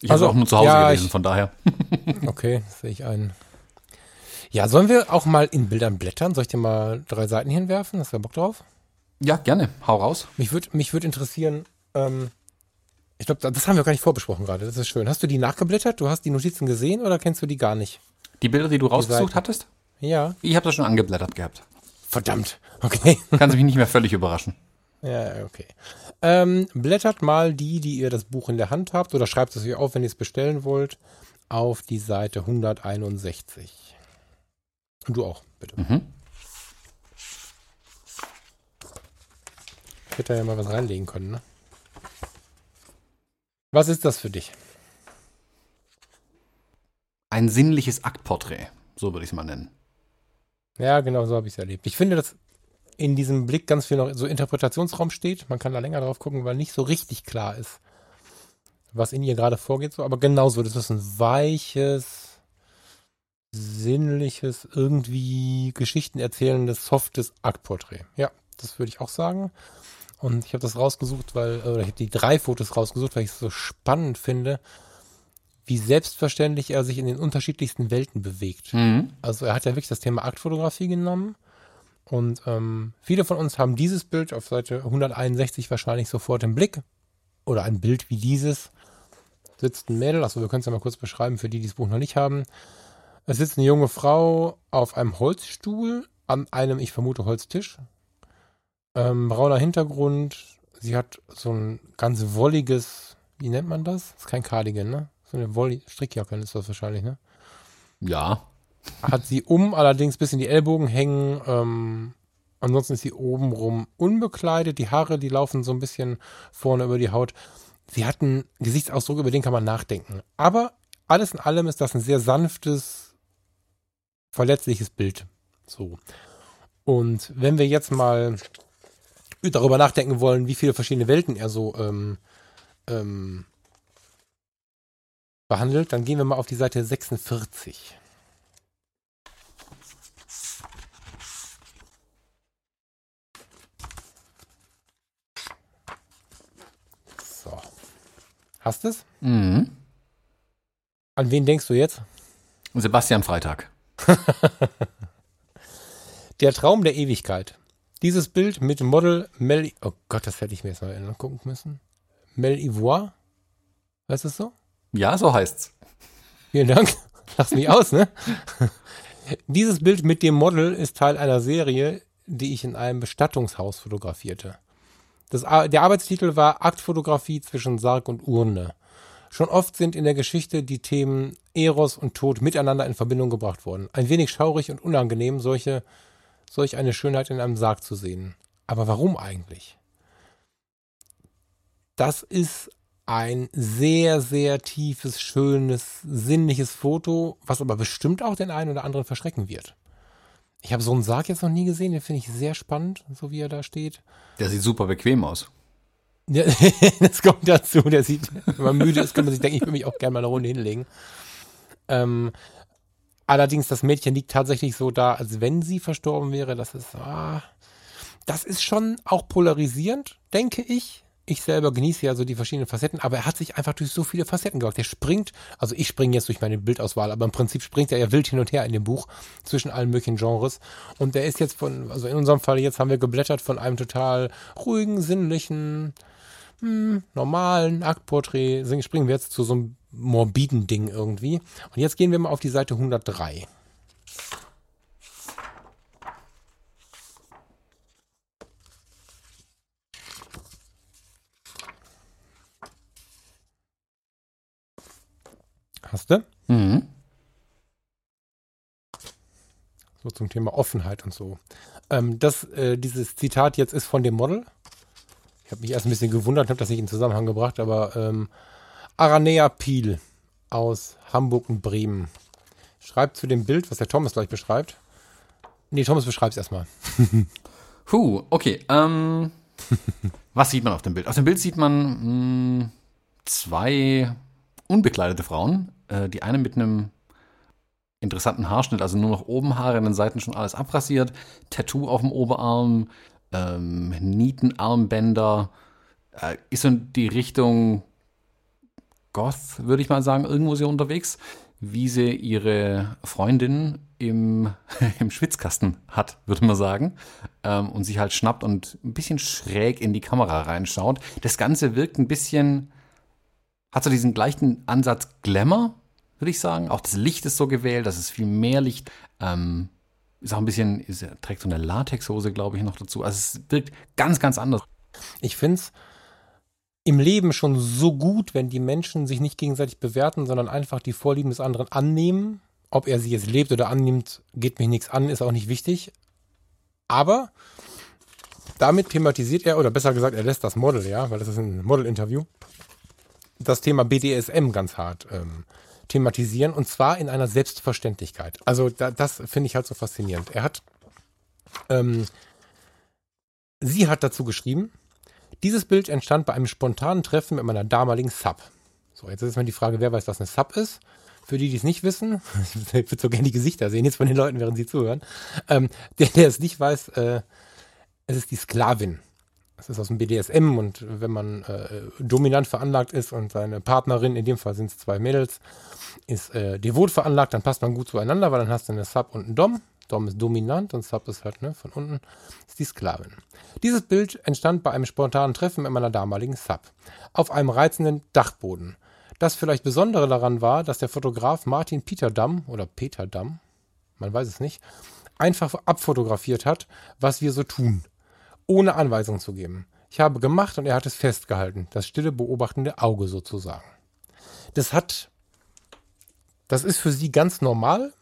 Ich Also, habe auch nur zu Hause ja, gelesen, ich- von daher. Okay, sehe ich ein. Ja, sollen wir auch mal in Bildern blättern? Soll ich dir mal drei Seiten hinwerfen? Hast du Bock drauf? Ja, gerne. Hau raus. Mich würde mich würd interessieren, ähm, ich glaube, das haben wir gar nicht vorbesprochen gerade. Das ist schön. Hast du die nachgeblättert? Du hast die Notizen gesehen oder kennst du die gar nicht? Die Bilder, die du rausgesucht Seiten. hattest? Ja. Ich habe das schon angeblättert gehabt. Verdammt. Okay. Kann sich mich nicht mehr völlig überraschen. Ja, okay. Ähm, blättert mal die, die ihr das Buch in der Hand habt, oder schreibt es euch auf, wenn ihr es bestellen wollt, auf die Seite 161. Und du auch, bitte. Mhm. Ich hätte da ja mal was reinlegen können, ne? Was ist das für dich? Ein sinnliches Aktporträt, so würde ich es mal nennen. Ja, genau so habe ich es erlebt. Ich finde, dass in diesem Blick ganz viel noch so Interpretationsraum steht. Man kann da länger drauf gucken, weil nicht so richtig klar ist, was in ihr gerade vorgeht. So. Aber genauso, das ist ein weiches, sinnliches, irgendwie Geschichten erzählendes, softes Aktporträt. Ja, das würde ich auch sagen. Und ich habe das rausgesucht, weil, oder ich habe die drei Fotos rausgesucht, weil ich es so spannend finde, wie selbstverständlich er sich in den unterschiedlichsten Welten bewegt. Mhm. Also er hat ja wirklich das Thema Aktfotografie genommen. Und ähm, viele von uns haben dieses Bild auf Seite 161 wahrscheinlich sofort im Blick. Oder ein Bild wie dieses. Sitzt ein Mädel, also wir können es ja mal kurz beschreiben für die, die das Buch noch nicht haben. Es sitzt eine junge Frau auf einem Holzstuhl an einem, ich vermute, Holztisch. Ähm, brauner Hintergrund. Sie hat so ein ganz wolliges, wie nennt man das? Ist kein Cardigan, ne? So eine Wolli Strickjacke ist das wahrscheinlich, ne? Ja. Hat sie um, allerdings bis in die Ellbogen hängen. Ähm, ansonsten ist sie obenrum unbekleidet. Die Haare, die laufen so ein bisschen vorne über die Haut. Sie hat einen Gesichtsausdruck, über den kann man nachdenken. Aber alles in allem ist das ein sehr sanftes, verletzliches Bild. So. Und wenn wir jetzt mal darüber nachdenken wollen, wie viele verschiedene Welten er so ähm, ähm, behandelt, dann gehen wir mal auf die Seite 46. Hast es? Mhm. An wen denkst du jetzt? Sebastian Freitag. Der Traum der Ewigkeit. Dieses Bild mit Model Mel. Oh Gott, das hätte ich mir jetzt mal angucken müssen. Mel Ivoire. Weißt du es so? Ja, so heißt's. Vielen Dank. Lass mich aus, ne? Dieses Bild mit dem Model ist Teil einer Serie, die ich in einem Bestattungshaus fotografierte. Das, der Arbeitstitel war Aktfotografie zwischen Sarg und Urne. Schon oft sind in der Geschichte die Themen Eros und Tod miteinander in Verbindung gebracht worden. Ein wenig schaurig und unangenehm, solche, solch eine Schönheit in einem Sarg zu sehen. Aber warum eigentlich? Das ist ein sehr, sehr tiefes, schönes, sinnliches Foto, was aber bestimmt auch den einen oder anderen verschrecken wird. Ich habe so einen Sarg jetzt noch nie gesehen, den finde ich sehr spannend, so wie er da steht. Der sieht super bequem aus. Ja, das kommt dazu, der sieht, wenn man müde ist, kann man sich denken, ich würde mich auch gerne mal eine Runde hinlegen. Ähm, allerdings, das Mädchen liegt tatsächlich so da, als wenn sie verstorben wäre. Das ist, ah, das ist schon auch polarisierend, denke ich. Ich selber genieße ja so die verschiedenen Facetten, aber er hat sich einfach durch so viele Facetten gewagt. Der springt, also ich springe jetzt durch meine Bildauswahl, aber im Prinzip springt er ja wild hin und her in dem Buch zwischen allen möglichen Genres. Und der ist jetzt von, also in unserem Fall jetzt haben wir geblättert von einem total ruhigen, sinnlichen, hm, normalen Aktporträt, springen wir jetzt zu so einem morbiden Ding irgendwie. Und jetzt gehen wir mal auf die Seite 103. Hast du? Mhm. So zum Thema Offenheit und so. Ähm, das, äh, dieses Zitat jetzt ist von dem Model. Ich habe mich erst ein bisschen gewundert, habe das nicht in Zusammenhang gebracht, aber ähm, Aranea Piel aus Hamburg und Bremen schreibt zu dem Bild, was der Thomas gleich beschreibt. Nee, Thomas beschreibt es erstmal. Huh, okay. Ähm, was sieht man auf dem Bild? Auf dem Bild sieht man mh, zwei unbekleidete Frauen. Äh, die eine mit einem interessanten Haarschnitt, also nur noch oben Haare, an den Seiten schon alles abrasiert, Tattoo auf dem Oberarm, ähm, Nietenarmbänder, äh, ist in die Richtung Goth, würde ich mal sagen, irgendwo sie unterwegs, wie sie ihre Freundin im, im Schwitzkasten hat, würde man sagen, ähm, und sich halt schnappt und ein bisschen schräg in die Kamera reinschaut. Das Ganze wirkt ein bisschen, hat so diesen gleichen Ansatz Glamour, würde ich sagen. Auch das Licht ist so gewählt, das ist viel mehr Licht. Ähm, ist auch ein bisschen, ist, trägt so eine Latexhose, glaube ich, noch dazu. Also es wirkt ganz, ganz anders. Ich finde es im Leben schon so gut, wenn die Menschen sich nicht gegenseitig bewerten, sondern einfach die Vorlieben des anderen annehmen. Ob er sie jetzt lebt oder annimmt, geht mich nichts an, ist auch nicht wichtig. Aber damit thematisiert er, oder besser gesagt, er lässt das Model, ja, weil das ist ein Model-Interview, das Thema BDSM ganz hart ähm, thematisieren und zwar in einer Selbstverständlichkeit. Also da, das finde ich halt so faszinierend. Er hat, ähm, sie hat dazu geschrieben, dieses Bild entstand bei einem spontanen Treffen mit meiner damaligen Sub. So, jetzt ist mal die Frage, wer weiß, was eine Sub ist. Für die, die es nicht wissen, ich würde so gerne die Gesichter sehen jetzt von den Leuten, während sie zuhören. Ähm, der, der es nicht weiß, äh, es ist die Sklavin. Das ist aus dem BDSM und wenn man äh, dominant veranlagt ist und seine Partnerin, in dem Fall sind es zwei Mädels, ist äh, devot veranlagt, dann passt man gut zueinander, weil dann hast du eine Sub und einen Dom. Dom ist dominant und Sub ist halt ne, von unten, ist die Sklavin. Dieses Bild entstand bei einem spontanen Treffen mit meiner damaligen Sub. Auf einem reizenden Dachboden. Das vielleicht Besondere daran war, dass der Fotograf Martin Peterdamm oder Peterdamm, man weiß es nicht, einfach abfotografiert hat, was wir so tun ohne Anweisung zu geben. Ich habe gemacht und er hat es festgehalten. Das stille beobachtende Auge sozusagen. Das hat, das ist für sie ganz normal.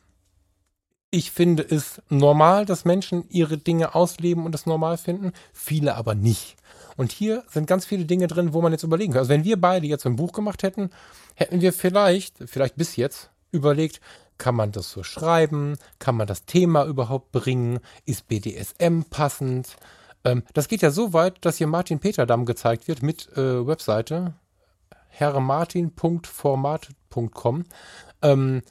Ich finde es normal, dass Menschen ihre Dinge ausleben und es normal finden, viele aber nicht. Und hier sind ganz viele Dinge drin, wo man jetzt überlegen kann. Also wenn wir beide jetzt ein Buch gemacht hätten, hätten wir vielleicht, vielleicht bis jetzt, überlegt, kann man das so schreiben? Kann man das Thema überhaupt bringen? Ist BDSM passend? Ähm, das geht ja so weit, dass hier Martin Peterdamm gezeigt wird mit äh, Webseite herrmartin.format.com. Ähm,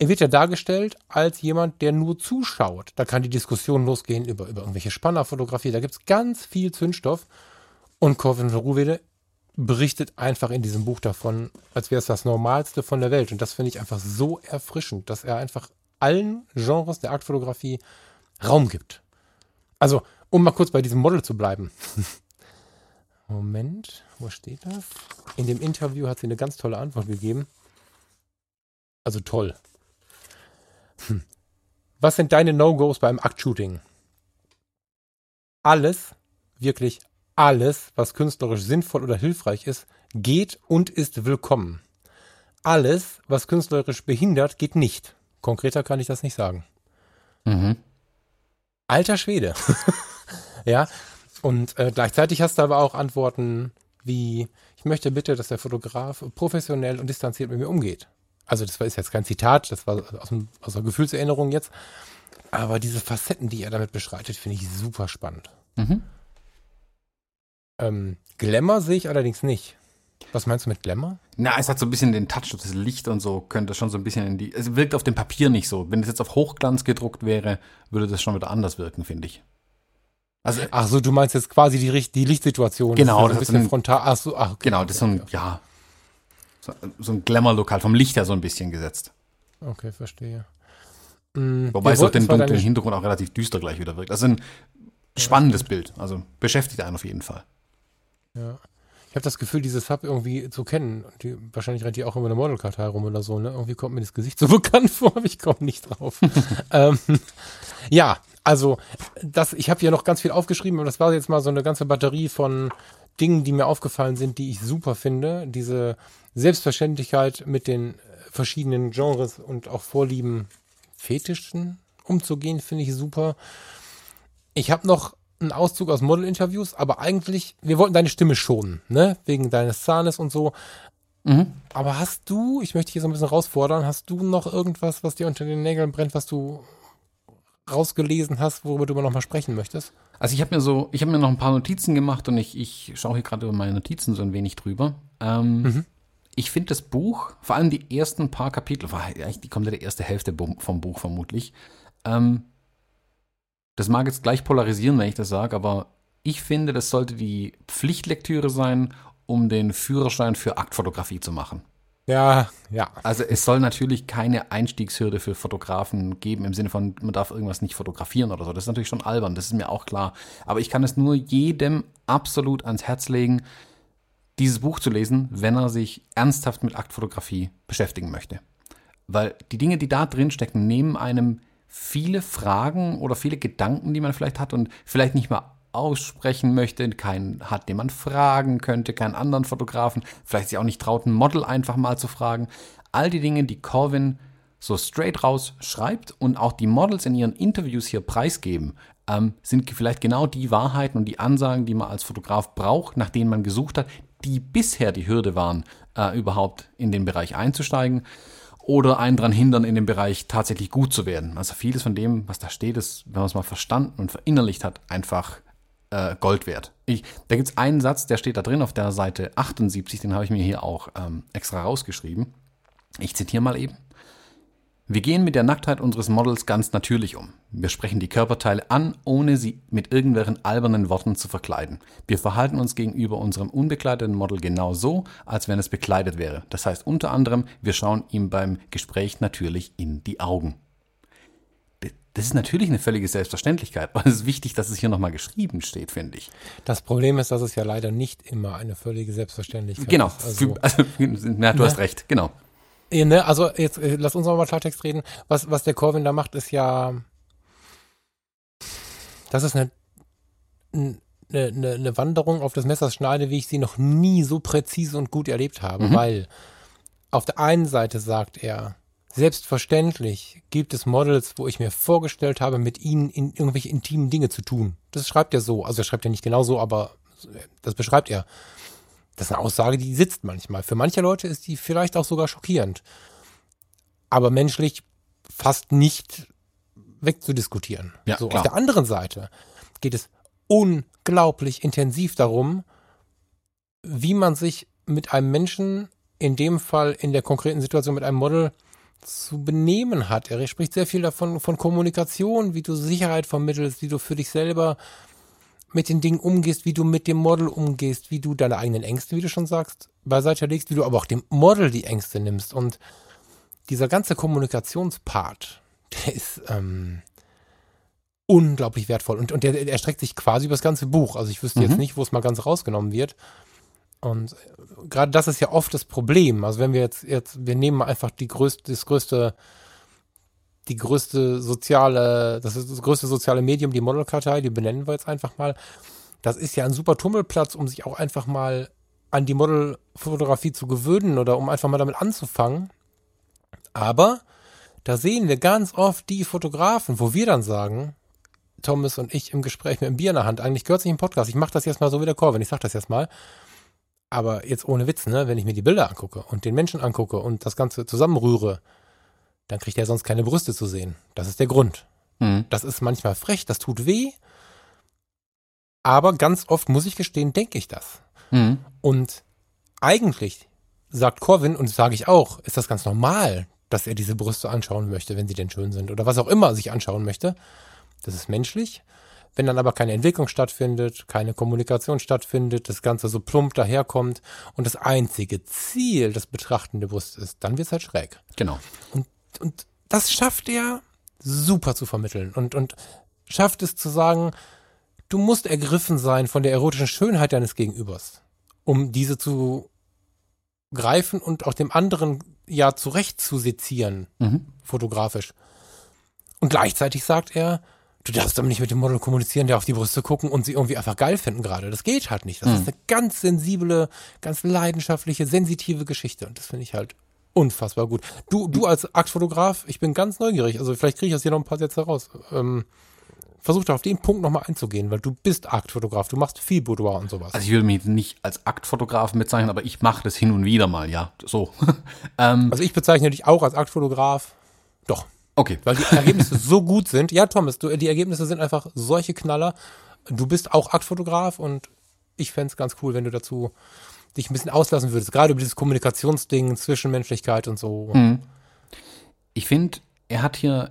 er wird ja dargestellt als jemand, der nur zuschaut. Da kann die Diskussion losgehen über, über irgendwelche Spannerfotografie. Da gibt es ganz viel Zündstoff. Und Corvin Ruwede berichtet einfach in diesem Buch davon, als wäre es das Normalste von der Welt. Und das finde ich einfach so erfrischend, dass er einfach allen Genres der Aktfotografie Raum gibt. Also, um mal kurz bei diesem Model zu bleiben. Moment, wo steht das? In dem Interview hat sie eine ganz tolle Antwort gegeben. Also toll. Hm. Was sind deine No-Gos beim Aktshooting? Alles, wirklich alles, was künstlerisch sinnvoll oder hilfreich ist, geht und ist willkommen. Alles, was künstlerisch behindert, geht nicht. Konkreter kann ich das nicht sagen. Mhm. Alter Schwede. Ja. Und äh, gleichzeitig hast du aber auch Antworten wie, ich möchte bitte, dass der Fotograf professionell und distanziert mit mir umgeht. Also das war ist jetzt kein Zitat, das war aus, dem, aus der Gefühlserinnerung jetzt. Aber diese Facetten, die er damit beschreitet, finde ich super spannend. Mhm. Ähm, Glamour sehe ich allerdings nicht. Was meinst du mit Glamour? Na, es hat so ein bisschen den Touch, das Licht und so könnte schon so ein bisschen in die. Es wirkt auf dem Papier nicht so. Wenn es jetzt auf Hochglanz gedruckt wäre, würde das schon wieder anders wirken, finde ich. Also, ach so, du meinst jetzt quasi die, die Lichtsituation. Genau, das, das ist ein bisschen frontal. Ach so, ach, okay, genau, das ist so ein, ja, so, so ein Glamour-Lokal vom Licht her so ein bisschen gesetzt. Okay, verstehe. Mhm, Wobei es auf den dunklen Hintergrund auch relativ düster gleich wieder wirkt. Das ist ein spannendes ja, Bild. Also beschäftigt einen auf jeden Fall. Ja. Ich habe das Gefühl, dieses Sub irgendwie zu kennen. Die, wahrscheinlich rennt die auch immer eine Modelkartei rum oder so. Ne? Irgendwie kommt mir das Gesicht so bekannt vor, aber ich komme nicht drauf. ähm, ja, also das, ich habe hier noch ganz viel aufgeschrieben, aber das war jetzt mal so eine ganze Batterie von Dingen, die mir aufgefallen sind, die ich super finde. Diese Selbstverständlichkeit mit den verschiedenen Genres und auch Vorlieben, Fetischen umzugehen, finde ich super. Ich habe noch ein Auszug aus Model-Interviews, aber eigentlich, wir wollten deine Stimme schonen, ne? Wegen deines Zahnes und so. Mhm. Aber hast du, ich möchte hier so ein bisschen rausfordern, hast du noch irgendwas, was dir unter den Nägeln brennt, was du rausgelesen hast, worüber du noch mal sprechen möchtest? Also ich habe mir so, ich habe mir noch ein paar Notizen gemacht und ich, ich schaue hier gerade über meine Notizen so ein wenig drüber. Ähm, mhm. Ich finde das Buch, vor allem die ersten paar Kapitel, war eigentlich die komplette erste Hälfte vom Buch vermutlich, ähm, das mag jetzt gleich polarisieren, wenn ich das sage, aber ich finde, das sollte die Pflichtlektüre sein, um den Führerschein für Aktfotografie zu machen. Ja, ja. Also es soll natürlich keine Einstiegshürde für Fotografen geben im Sinne von, man darf irgendwas nicht fotografieren oder so. Das ist natürlich schon albern, das ist mir auch klar. Aber ich kann es nur jedem absolut ans Herz legen, dieses Buch zu lesen, wenn er sich ernsthaft mit Aktfotografie beschäftigen möchte. Weil die Dinge, die da drin stecken, nehmen einem viele Fragen oder viele Gedanken, die man vielleicht hat und vielleicht nicht mal aussprechen möchte, keinen hat, den man fragen könnte, keinen anderen Fotografen, vielleicht sich auch nicht traut, ein Model einfach mal zu fragen. All die Dinge, die Corvin so straight raus schreibt und auch die Models in ihren Interviews hier preisgeben, ähm, sind vielleicht genau die Wahrheiten und die Ansagen, die man als Fotograf braucht, nach denen man gesucht hat, die bisher die Hürde waren, äh, überhaupt in den Bereich einzusteigen oder einen daran hindern, in dem Bereich tatsächlich gut zu werden. Also vieles von dem, was da steht, ist, wenn man es mal verstanden und verinnerlicht hat, einfach äh, Gold wert. Ich, da gibt es einen Satz, der steht da drin auf der Seite 78, den habe ich mir hier auch ähm, extra rausgeschrieben. Ich zitiere mal eben. Wir gehen mit der Nacktheit unseres Models ganz natürlich um. Wir sprechen die Körperteile an, ohne sie mit irgendwelchen albernen Worten zu verkleiden. Wir verhalten uns gegenüber unserem unbekleideten Model genau so, als wenn es bekleidet wäre. Das heißt unter anderem, wir schauen ihm beim Gespräch natürlich in die Augen. Das ist natürlich eine völlige Selbstverständlichkeit, aber es ist wichtig, dass es hier nochmal geschrieben steht, finde ich. Das Problem ist, dass es ja leider nicht immer eine völlige Selbstverständlichkeit genau. ist. Also, also, ja, du hast recht, genau. Ne, also jetzt äh, lass uns mal Klartext reden. Was, was der Corvin da macht, ist ja, das ist eine, eine, eine, eine Wanderung auf das Messers Schneide, wie ich sie noch nie so präzise und gut erlebt habe, Mhm. weil auf der einen Seite sagt er, selbstverständlich gibt es Models, wo ich mir vorgestellt habe, mit ihnen in irgendwelche intimen Dinge zu tun. Das schreibt er so. Also er schreibt ja nicht genau so, aber das beschreibt er. Das ist eine Aussage, die sitzt manchmal. Für manche Leute ist die vielleicht auch sogar schockierend. Aber menschlich fast nicht wegzudiskutieren. Ja, so, klar. auf der anderen Seite geht es unglaublich intensiv darum, wie man sich mit einem Menschen, in dem Fall in der konkreten Situation mit einem Model, zu benehmen hat. Er spricht sehr viel davon, von Kommunikation, wie du Sicherheit vermittelst, wie du für dich selber mit den Dingen umgehst, wie du mit dem Model umgehst, wie du deine eigenen Ängste, wie du schon sagst, beiseite legst, wie du aber auch dem Model die Ängste nimmst. Und dieser ganze Kommunikationspart, der ist ähm, unglaublich wertvoll. Und, und der, der erstreckt sich quasi über das ganze Buch. Also ich wüsste Mhm. jetzt nicht, wo es mal ganz rausgenommen wird. Und äh, gerade das ist ja oft das Problem. Also wenn wir jetzt, jetzt, wir nehmen einfach die größte, das größte, die größte soziale, das ist das größte soziale Medium, die Modelkartei, die benennen wir jetzt einfach mal. Das ist ja ein super Tummelplatz, um sich auch einfach mal an die Modelfotografie zu gewöhnen oder um einfach mal damit anzufangen. Aber da sehen wir ganz oft die Fotografen, wo wir dann sagen, Thomas und ich im Gespräch mit einem Bier in der Hand, eigentlich gehört sich im Podcast, ich mache das jetzt mal so wie der Corvin, ich sag das jetzt mal. Aber jetzt ohne Witz, ne, wenn ich mir die Bilder angucke und den Menschen angucke und das Ganze zusammenrühre, dann kriegt er sonst keine Brüste zu sehen. Das ist der Grund. Mhm. Das ist manchmal frech, das tut weh. Aber ganz oft, muss ich gestehen, denke ich das. Mhm. Und eigentlich sagt Corvin, und das sage ich auch, ist das ganz normal, dass er diese Brüste anschauen möchte, wenn sie denn schön sind oder was auch immer sich anschauen möchte. Das ist menschlich. Wenn dann aber keine Entwicklung stattfindet, keine Kommunikation stattfindet, das Ganze so plump daherkommt und das einzige Ziel das Betrachten der Brust ist, dann wird es halt schräg. Genau. Und, und das schafft er super zu vermitteln und, und schafft es zu sagen, du musst ergriffen sein von der erotischen Schönheit deines Gegenübers, um diese zu greifen und auch dem anderen ja zurecht zu sezieren, Mhm. fotografisch. Und gleichzeitig sagt er, du darfst aber nicht mit dem Model kommunizieren, der auf die Brüste gucken und sie irgendwie einfach geil finden gerade. Das geht halt nicht. Das ist eine ganz sensible, ganz leidenschaftliche, sensitive Geschichte. Und das finde ich halt unfassbar gut. Du, du als Aktfotograf, ich bin ganz neugierig. Also vielleicht kriege ich aus dir noch ein paar Sätze raus. Ähm, versuch doch auf den Punkt nochmal einzugehen, weil du bist Aktfotograf. Du machst viel Boudoir und sowas. Also ich würde mich nicht als Aktfotografen bezeichnen, aber ich mache das hin und wieder mal, ja. So. ähm, Also ich bezeichne dich auch als Aktfotograf. Doch. okay. Weil die Ergebnisse so gut sind. Ja, Thomas, du, die Ergebnisse sind einfach solche Knaller. Du bist auch Aktfotograf und ich fänd's ganz cool, wenn du dazu dich ein bisschen auslassen würdest. Gerade über dieses Kommunikationsding, Zwischenmenschlichkeit und so. Mhm. Ich finde, er hat hier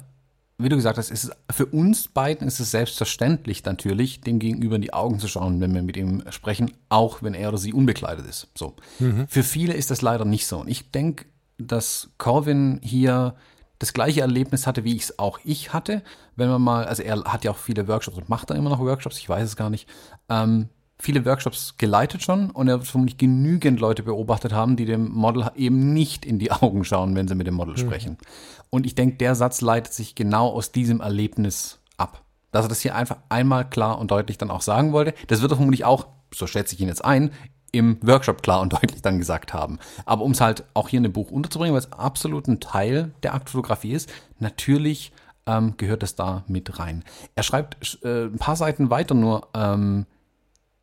wie du gesagt hast, ist für uns beiden ist es selbstverständlich natürlich, dem Gegenüber in die Augen zu schauen, wenn wir mit ihm sprechen, auch wenn er oder sie unbekleidet ist. So. Mhm. Für viele ist das leider nicht so. Und ich denke, dass Corvin hier das gleiche Erlebnis hatte, wie ich es auch ich hatte. Wenn man mal, also er hat ja auch viele Workshops und macht da immer noch Workshops, ich weiß es gar nicht. Ähm, viele Workshops geleitet schon und er wird vermutlich genügend Leute beobachtet haben, die dem Model eben nicht in die Augen schauen, wenn sie mit dem Model mhm. sprechen. Und ich denke, der Satz leitet sich genau aus diesem Erlebnis ab. Dass er das hier einfach einmal klar und deutlich dann auch sagen wollte. Das wird er vermutlich auch, so schätze ich ihn jetzt ein, im Workshop klar und deutlich dann gesagt haben. Aber um es halt auch hier in dem Buch unterzubringen, weil es absolut ein Teil der Aktfotografie ist, natürlich ähm, gehört es da mit rein. Er schreibt äh, ein paar Seiten weiter nur, ähm,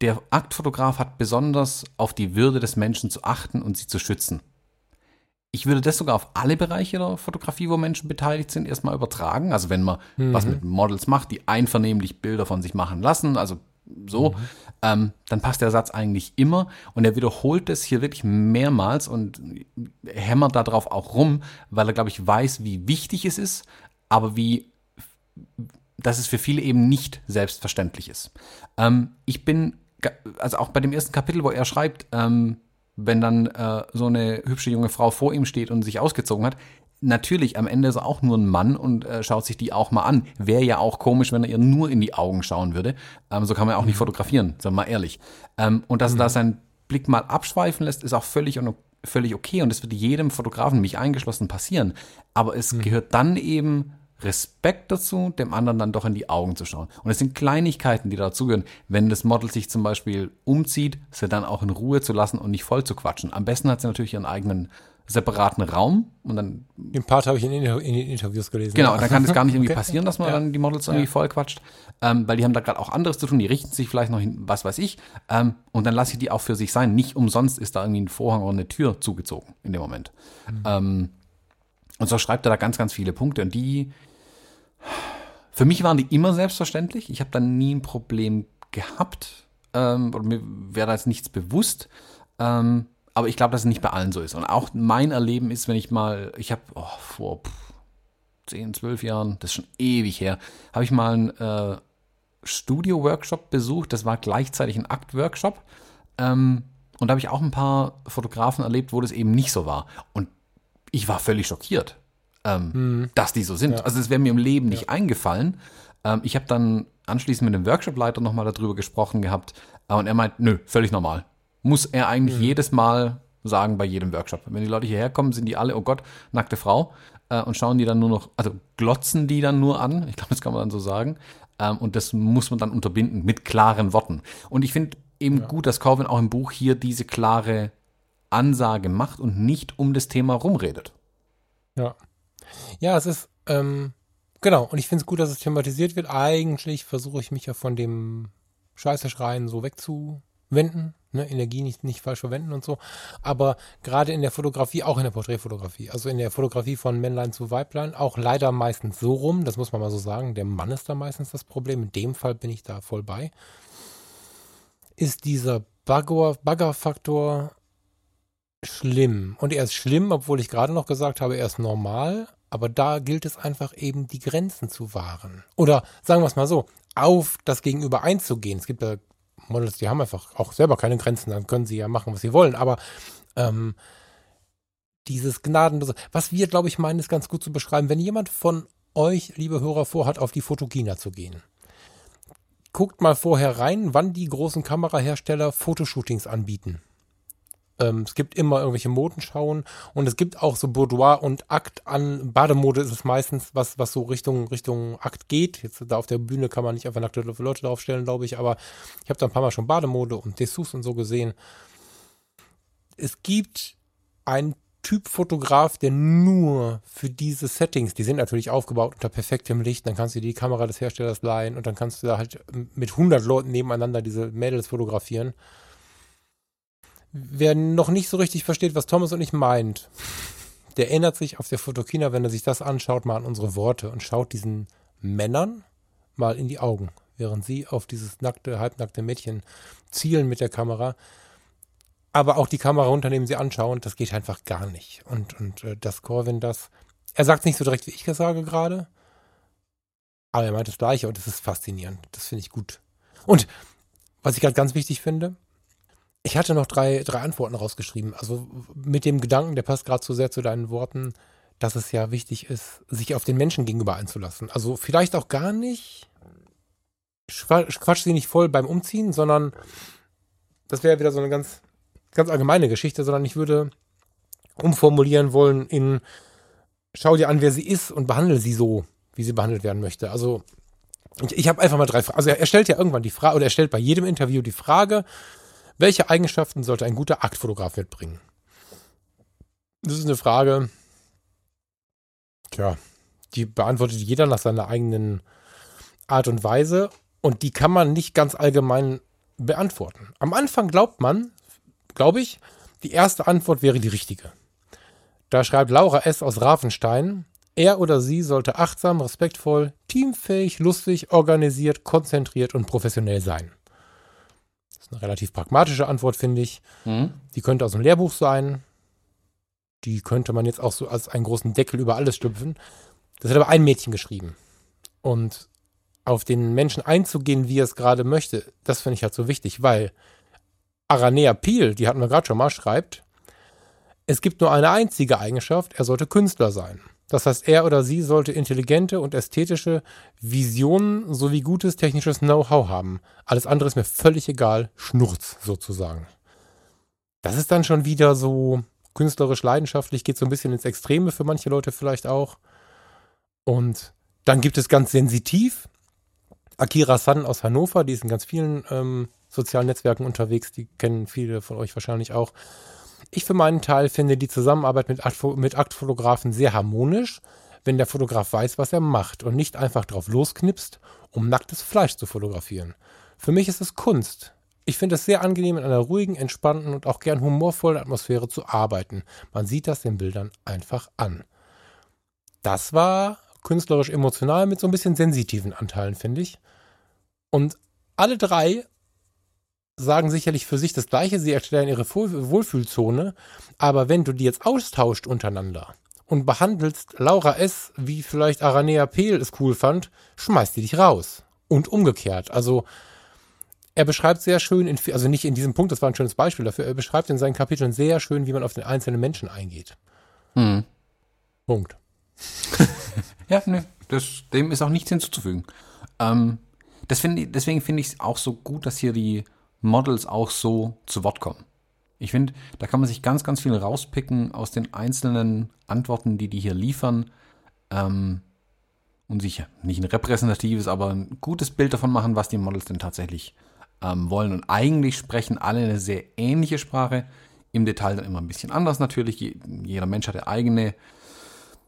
der Aktfotograf hat besonders auf die Würde des Menschen zu achten und sie zu schützen. Ich würde das sogar auf alle Bereiche der Fotografie, wo Menschen beteiligt sind, erstmal übertragen. Also wenn man mhm. was mit Models macht, die einvernehmlich Bilder von sich machen lassen, also so, mhm. ähm, dann passt der Satz eigentlich immer. Und er wiederholt es hier wirklich mehrmals und hämmert darauf auch rum, weil er, glaube ich, weiß, wie wichtig es ist, aber wie, dass es für viele eben nicht selbstverständlich ist. Ähm, ich bin, also auch bei dem ersten Kapitel, wo er schreibt, ähm, wenn dann äh, so eine hübsche junge Frau vor ihm steht und sich ausgezogen hat. Natürlich, am Ende ist er auch nur ein Mann und äh, schaut sich die auch mal an. Wäre ja auch komisch, wenn er ihr nur in die Augen schauen würde. Ähm, so kann man ja auch nicht mhm. fotografieren, sagen wir mal ehrlich. Ähm, und dass er da mhm. seinen Blick mal abschweifen lässt, ist auch völlig, völlig okay. Und das wird jedem Fotografen, mich eingeschlossen, passieren. Aber es mhm. gehört dann eben Respekt dazu, dem anderen dann doch in die Augen zu schauen. Und es sind Kleinigkeiten, die dazugehören. Wenn das Model sich zum Beispiel umzieht, sie dann auch in Ruhe zu lassen und nicht voll zu quatschen. Am besten hat sie natürlich ihren eigenen separaten Raum und dann. Den Part habe ich in, in, den Interviews gelesen. Genau, dann kann es gar nicht irgendwie okay. passieren, dass man ja. dann die Models irgendwie ja. voll quatscht, ähm, weil die haben da gerade auch anderes zu tun, die richten sich vielleicht noch hin, was weiß ich, ähm, und dann lasse ich die auch für sich sein. Nicht umsonst ist da irgendwie ein Vorhang oder eine Tür zugezogen in dem Moment. Mhm. Ähm, und so schreibt er da ganz, ganz viele Punkte und die, für mich waren die immer selbstverständlich. Ich habe da nie ein Problem gehabt. Ähm, oder mir wäre da jetzt nichts bewusst. Ähm, aber ich glaube, dass es nicht bei allen so ist. Und auch mein Erleben ist, wenn ich mal, ich habe oh, vor pff, 10, 12 Jahren, das ist schon ewig her, habe ich mal einen äh, Studio-Workshop besucht. Das war gleichzeitig ein Akt-Workshop. Ähm, und da habe ich auch ein paar Fotografen erlebt, wo das eben nicht so war. Und ich war völlig schockiert ähm, mhm. dass die so sind. Ja. Also es wäre mir im Leben nicht ja. eingefallen. Ähm, ich habe dann anschließend mit dem Workshop-Leiter nochmal darüber gesprochen gehabt äh, und er meint, nö, völlig normal. Muss er eigentlich mhm. jedes Mal sagen bei jedem Workshop. Wenn die Leute hierher kommen, sind die alle, oh Gott, nackte Frau äh, und schauen die dann nur noch, also glotzen die dann nur an. Ich glaube, das kann man dann so sagen. Ähm, und das muss man dann unterbinden mit klaren Worten. Und ich finde eben ja. gut, dass Corvin auch im Buch hier diese klare Ansage macht und nicht um das Thema rumredet. Ja. Ja, es ist, ähm, genau. Und ich finde es gut, dass es thematisiert wird. Eigentlich versuche ich mich ja von dem Scheiße-Schreien so wegzuwenden. Ne, Energie nicht, nicht falsch verwenden und so. Aber gerade in der Fotografie, auch in der Porträtfotografie, also in der Fotografie von Männlein zu Weiblein, auch leider meistens so rum, das muss man mal so sagen, der Mann ist da meistens das Problem. In dem Fall bin ich da voll bei. Ist dieser Bagger-Faktor schlimm. Und er ist schlimm, obwohl ich gerade noch gesagt habe, er ist normal. Aber da gilt es einfach eben, die Grenzen zu wahren. Oder sagen wir es mal so, auf das Gegenüber einzugehen. Es gibt ja Models, die haben einfach auch selber keine Grenzen, dann können sie ja machen, was sie wollen. Aber ähm, dieses gnadenlose, was wir, glaube ich, meinen, ist ganz gut zu beschreiben. Wenn jemand von euch, liebe Hörer, vorhat, auf die Fotokina zu gehen, guckt mal vorher rein, wann die großen Kamerahersteller Fotoshootings anbieten. Ähm, es gibt immer irgendwelche Modenschauen und es gibt auch so Boudoir und Akt an. Bademode ist es meistens, was, was so Richtung, Richtung Akt geht. Jetzt da auf der Bühne kann man nicht einfach nackte Leute draufstellen, glaube ich, aber ich habe da ein paar Mal schon Bademode und Dessous und so gesehen. Es gibt einen Typ Fotograf, der nur für diese Settings, die sind natürlich aufgebaut unter perfektem Licht, dann kannst du dir die Kamera des Herstellers leihen und dann kannst du da halt mit 100 Leuten nebeneinander diese Mädels fotografieren Wer noch nicht so richtig versteht, was Thomas und ich meint, der erinnert sich auf der Fotokina, wenn er sich das anschaut, mal an unsere Worte und schaut diesen Männern mal in die Augen, während sie auf dieses nackte, halbnackte Mädchen zielen mit der Kamera. Aber auch die Kamera runternehmen, sie anschauen, das geht einfach gar nicht. Und, und äh, dass Corvin das, er sagt es nicht so direkt, wie ich es sage gerade, Aber er meint das Gleiche und das ist faszinierend. Das finde ich gut. Und was ich gerade ganz wichtig finde, ich hatte noch drei, drei Antworten rausgeschrieben. Also mit dem Gedanken, der passt gerade so sehr zu deinen Worten, dass es ja wichtig ist, sich auf den Menschen gegenüber einzulassen. Also vielleicht auch gar nicht, quatsch sie nicht voll beim Umziehen, sondern das wäre wieder so eine ganz, ganz allgemeine Geschichte, sondern ich würde umformulieren wollen in schau dir an, wer sie ist und behandle sie so, wie sie behandelt werden möchte. Also ich, ich habe einfach mal drei Fragen. Also er stellt ja irgendwann die Frage, oder er stellt bei jedem Interview die Frage, welche Eigenschaften sollte ein guter Aktfotograf mitbringen? Das ist eine Frage, tja, die beantwortet jeder nach seiner eigenen Art und Weise und die kann man nicht ganz allgemein beantworten. Am Anfang glaubt man, glaube ich, die erste Antwort wäre die richtige. Da schreibt Laura S. aus Ravenstein, er oder sie sollte achtsam, respektvoll, teamfähig, lustig, organisiert, konzentriert und professionell sein. Das ist eine relativ pragmatische Antwort, finde ich. Mhm. Die könnte aus dem Lehrbuch sein. Die könnte man jetzt auch so als einen großen Deckel über alles stüpfen. Das hat aber ein Mädchen geschrieben. Und auf den Menschen einzugehen, wie er es gerade möchte, das finde ich halt so wichtig, weil Aranea Peel, die hatten wir gerade schon mal, schreibt, es gibt nur eine einzige Eigenschaft, er sollte Künstler sein. Das heißt, er oder sie sollte intelligente und ästhetische Visionen sowie gutes technisches Know-how haben. Alles andere ist mir völlig egal, Schnurz sozusagen. Das ist dann schon wieder so künstlerisch leidenschaftlich, geht so ein bisschen ins Extreme für manche Leute vielleicht auch. Und dann gibt es ganz sensitiv Akira San aus Hannover, die ist in ganz vielen ähm, sozialen Netzwerken unterwegs, die kennen viele von euch wahrscheinlich auch. Ich für meinen Teil finde die Zusammenarbeit mit, Akt, mit Aktfotografen sehr harmonisch, wenn der Fotograf weiß, was er macht und nicht einfach drauf losknipst, um nacktes Fleisch zu fotografieren. Für mich ist es Kunst. Ich finde es sehr angenehm, in einer ruhigen, entspannten und auch gern humorvollen Atmosphäre zu arbeiten. Man sieht das den Bildern einfach an. Das war künstlerisch emotional mit so ein bisschen sensitiven Anteilen, finde ich. Und alle drei sagen sicherlich für sich das Gleiche, sie erstellen ihre Wohlfühlzone, aber wenn du die jetzt austauscht untereinander und behandelst Laura S., wie vielleicht Aranea Peel es cool fand, schmeißt die dich raus. Und umgekehrt. Also, er beschreibt sehr schön, in, also nicht in diesem Punkt, das war ein schönes Beispiel dafür, er beschreibt in seinen Kapiteln sehr schön, wie man auf den einzelnen Menschen eingeht. Hm. Punkt. ja, ne, das, dem ist auch nichts hinzuzufügen. Ähm, das find, deswegen finde ich es auch so gut, dass hier die Models auch so zu Wort kommen. Ich finde, da kann man sich ganz, ganz viel rauspicken aus den einzelnen Antworten, die die hier liefern. Ähm, und sich nicht ein repräsentatives, aber ein gutes Bild davon machen, was die Models denn tatsächlich ähm, wollen. Und eigentlich sprechen alle eine sehr ähnliche Sprache. Im Detail dann immer ein bisschen anders natürlich. Jeder Mensch hat ja eigene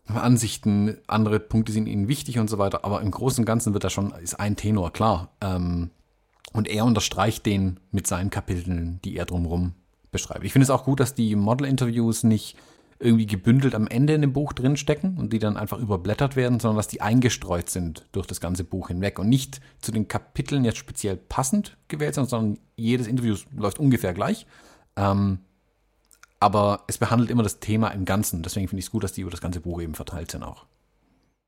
Ansichten, andere Punkte sind ihnen wichtig und so weiter. Aber im Großen und Ganzen wird da schon, ist ein Tenor klar. Ähm, und er unterstreicht den mit seinen Kapiteln, die er drumherum beschreibt. Ich finde es auch gut, dass die Model-Interviews nicht irgendwie gebündelt am Ende in dem Buch drinstecken und die dann einfach überblättert werden, sondern dass die eingestreut sind durch das ganze Buch hinweg und nicht zu den Kapiteln jetzt speziell passend gewählt sind, sondern jedes Interview läuft ungefähr gleich. Ähm, aber es behandelt immer das Thema im Ganzen. Deswegen finde ich es gut, dass die über das ganze Buch eben verteilt sind auch.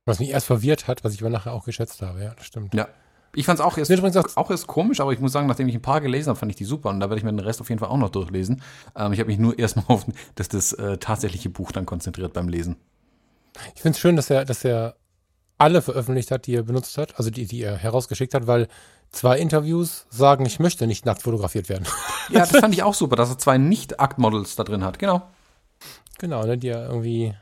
Was mich erst verwirrt hat, was ich aber nachher auch geschätzt habe, ja, das stimmt. Ja, ich fand es auch erst, auch, auch erst komisch, aber ich muss sagen, nachdem ich ein paar gelesen habe, fand ich die super und da werde ich mir den Rest auf jeden Fall auch noch durchlesen. Ähm, ich habe mich nur erstmal auf das, das äh, tatsächliche Buch dann konzentriert beim Lesen. Ich finde es schön, dass er, dass er alle veröffentlicht hat, die er benutzt hat, also die, die er herausgeschickt hat, weil zwei Interviews sagen, ich möchte nicht nackt fotografiert werden. Ja, das fand ich auch super, dass er zwei Nicht-Akt-Models da drin hat, genau. Genau, ne, die ja irgendwie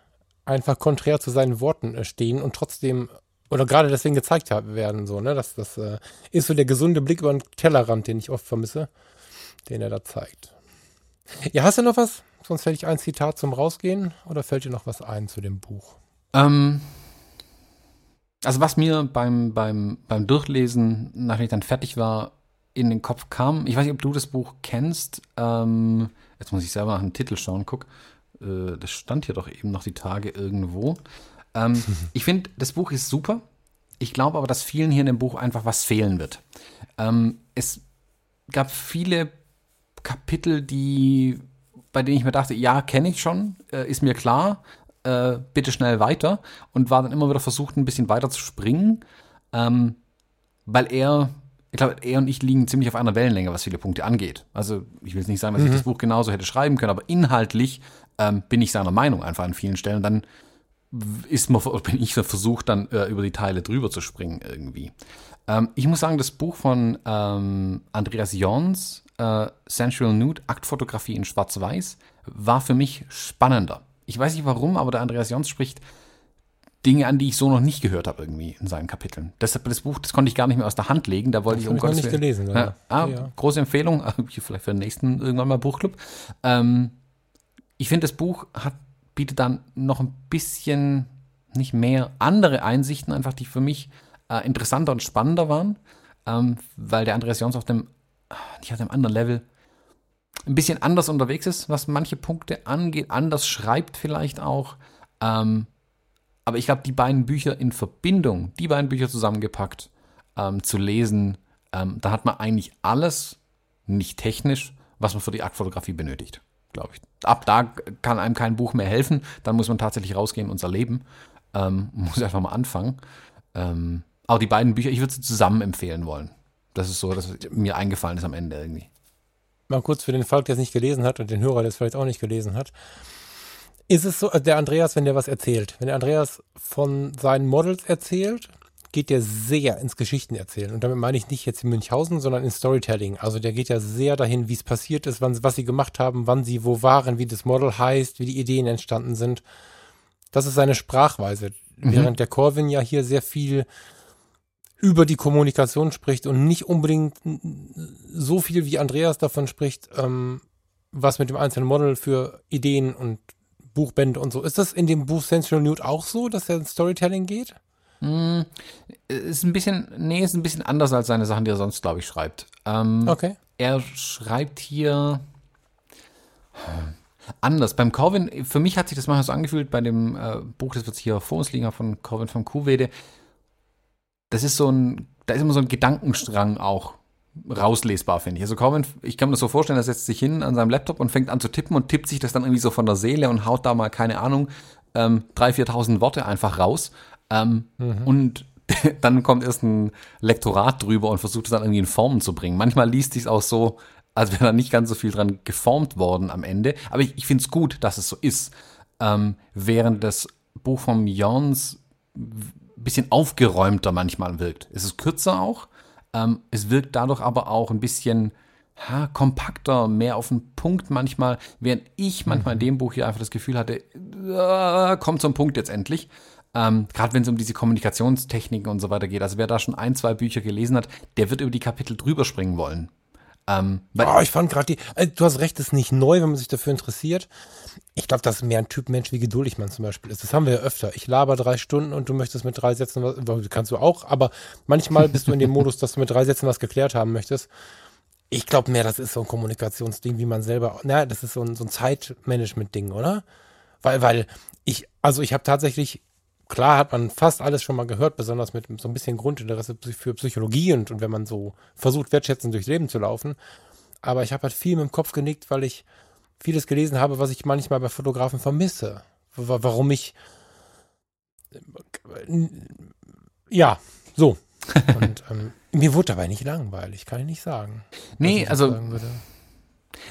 einfach konträr zu seinen Worten äh, stehen und trotzdem oder gerade deswegen gezeigt werden, so, ne? Das, das äh, ist so der gesunde Blick über den Tellerrand, den ich oft vermisse, den er da zeigt. Ja, hast du noch was? Sonst hätte ich ein Zitat zum Rausgehen oder fällt dir noch was ein zu dem Buch? Ähm, also was mir beim, beim, beim Durchlesen, nachdem ich dann fertig war, in den Kopf kam, ich weiß nicht, ob du das Buch kennst, ähm, jetzt muss ich selber nach dem Titel schauen, guck, äh, das stand hier doch eben noch die Tage irgendwo. Ähm, ich finde, das Buch ist super. Ich glaube aber, dass vielen hier in dem Buch einfach was fehlen wird. Ähm, es gab viele Kapitel, die, bei denen ich mir dachte, ja, kenne ich schon, äh, ist mir klar, äh, bitte schnell weiter und war dann immer wieder versucht, ein bisschen weiter zu springen. ähm, weil er, ich glaube, er und ich liegen ziemlich auf einer Wellenlänge, was viele Punkte angeht. Also ich will jetzt nicht sagen, dass ich das Buch genauso hätte schreiben können, aber inhaltlich ähm, bin ich seiner Meinung einfach an vielen Stellen. Dann ist man, bin ich versucht, dann äh, über die Teile drüber zu springen irgendwie. Ähm, ich muss sagen, das Buch von ähm, Andreas Jons, äh, Sensual Nude, Aktfotografie in Schwarz-Weiß, war für mich spannender. Ich weiß nicht warum, aber der Andreas Jons spricht Dinge an, die ich so noch nicht gehört habe irgendwie in seinen Kapiteln. Deshalb das Buch, das konnte ich gar nicht mehr aus der Hand legen. Da wollte Das ich hab ich noch nicht Willen- gelesen, Ja, leider. ah, Ja. Große Empfehlung, vielleicht für den nächsten irgendwann mal Buchclub. Ähm, ich finde, das Buch hat, bietet dann noch ein bisschen, nicht mehr, andere Einsichten, einfach die für mich äh, interessanter und spannender waren, ähm, weil der Andreas Jons auf dem, nicht auf dem anderen Level ein bisschen anders unterwegs ist, was manche Punkte angeht, anders schreibt vielleicht auch. Ähm, aber ich glaube, die beiden Bücher in Verbindung, die beiden Bücher zusammengepackt, ähm, zu lesen, ähm, da hat man eigentlich alles, nicht technisch, was man für die Aktfotografie benötigt, glaube ich. Ab da kann einem kein Buch mehr helfen, dann muss man tatsächlich rausgehen und erleben. Ähm, muss einfach mal anfangen. Ähm, aber die beiden Bücher, ich würde sie zusammen empfehlen wollen. Das ist so, dass mir eingefallen ist am Ende irgendwie. Mal kurz für den Falk, der es nicht gelesen hat und den Hörer, der es vielleicht auch nicht gelesen hat. Ist es so, also der Andreas, wenn der was erzählt, wenn der Andreas von seinen Models erzählt, geht der sehr ins Geschichtenerzählen. Und damit meine ich nicht jetzt in Münchhausen, sondern in Storytelling. Also der geht ja sehr dahin, wie es passiert ist, wann, was sie gemacht haben, wann sie wo waren, wie das Model heißt, wie die Ideen entstanden sind. Das ist seine Sprachweise. Während der Corvin ja hier sehr viel über die Kommunikation spricht und nicht unbedingt so viel wie Andreas davon spricht, ähm, was mit dem einzelnen Model für Ideen und Buchbände und so. Ist das in dem Buch Sensual Nude auch so, dass er ins Storytelling geht? Ist ein bisschen, nee, ist ein bisschen anders als seine Sachen, die er sonst, glaube ich, schreibt. Ähm, Okay. Er schreibt hier anders. Beim Corvin, für mich hat sich das manchmal so angefühlt, bei dem äh, Buch, das wird hier vor uns liegen, von Corvin von Kuhwede. Das ist so ein, da ist immer so ein Gedankenstrang auch rauslesbar, finde ich. Also Corvin, ich kann mir das so vorstellen, er setzt sich hin an seinem Laptop und fängt an zu tippen und tippt sich das dann irgendwie so von der Seele und haut da mal, keine Ahnung, ähm, 3.000, 4.000 Worte einfach raus. Ähm, Und dann kommt erst ein Lektorat drüber und versucht es dann irgendwie in Formen zu bringen. Manchmal liest sich auch so, als wäre da nicht ganz so viel dran geformt worden am Ende. Aber ich, ich finde es gut, dass es so ist. Ähm, während das Buch von Jons ein bisschen aufgeräumter manchmal wirkt. Es ist kürzer auch. Ähm, es wirkt dadurch aber auch ein bisschen ha, kompakter, mehr auf den Punkt manchmal, während ich manchmal in dem Buch hier einfach das Gefühl hatte, äh, kommt zum Punkt jetzt endlich. Ähm, Gerade wenn es um diese Kommunikationstechniken und so weiter geht. Also wer da schon ein, zwei Bücher gelesen hat, der wird über die Kapitel drüber springen wollen. Ähm, Oh, ich fand gerade die, äh, du hast recht, ist nicht neu, wenn man sich dafür interessiert. Ich glaube, das ist mehr ein Typ Mensch, wie geduldig man zum Beispiel ist. Das haben wir ja öfter. Ich laber drei Stunden und du möchtest mit drei Sätzen was, kannst du auch, aber manchmal bist du in dem Modus, dass du mit drei Sätzen was geklärt haben möchtest. Ich glaube mehr, das ist so ein Kommunikationsding, wie man selber, na, das ist so ein, so ein Zeitmanagement-Ding, oder? Weil, weil ich, also ich habe tatsächlich, klar hat man fast alles schon mal gehört, besonders mit so ein bisschen Grundinteresse für Psychologie und, und wenn man so versucht, wertschätzend durchs Leben zu laufen. Aber ich habe halt viel mit dem Kopf genickt, weil ich vieles gelesen habe, was ich manchmal bei Fotografen vermisse. Wa- Warum ich, ja, so. Und ähm, mir wurde dabei nicht langweilig, kann ich nicht sagen. nee, also.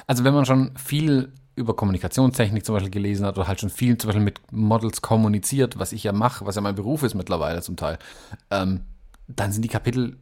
Also wenn man schon viel über Kommunikationstechnik zum Beispiel gelesen hat oder halt schon viel zum Beispiel mit Models kommuniziert, was ich ja mache, was ja mein Beruf ist mittlerweile zum Teil, ähm, dann sind die Kapitel,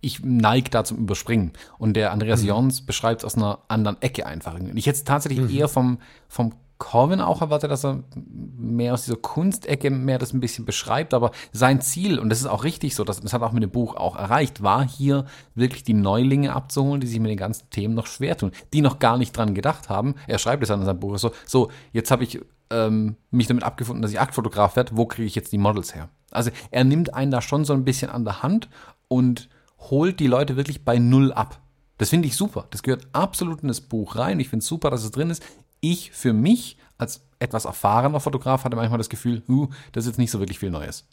ich neige da zum Überspringen. Und der Andreas Jons beschreibt es aus einer anderen Ecke einfach. Und Ich hätte es tatsächlich eher vom, vom Corvin auch erwartet, dass er mehr aus dieser Kunstecke mehr das ein bisschen beschreibt, aber sein Ziel, und das ist auch richtig so, das, das hat auch mit dem Buch auch erreicht, war hier wirklich die Neulinge abzuholen, die sich mit den ganzen Themen noch schwer tun, die noch gar nicht dran gedacht haben. Er schreibt es in seinem Buch so, so, jetzt habe ich ähm, mich damit abgefunden, dass ich Aktfotograf werde, wo kriege ich jetzt die Models her? Also er nimmt einen da schon so ein bisschen an der Hand und holt die Leute wirklich bei Null ab. Das finde ich super. Das gehört absolut in das Buch rein. Ich finde es super, dass es drin ist. Ich für mich als etwas erfahrener Fotograf hatte manchmal das Gefühl, uh, das ist jetzt nicht so wirklich viel Neues.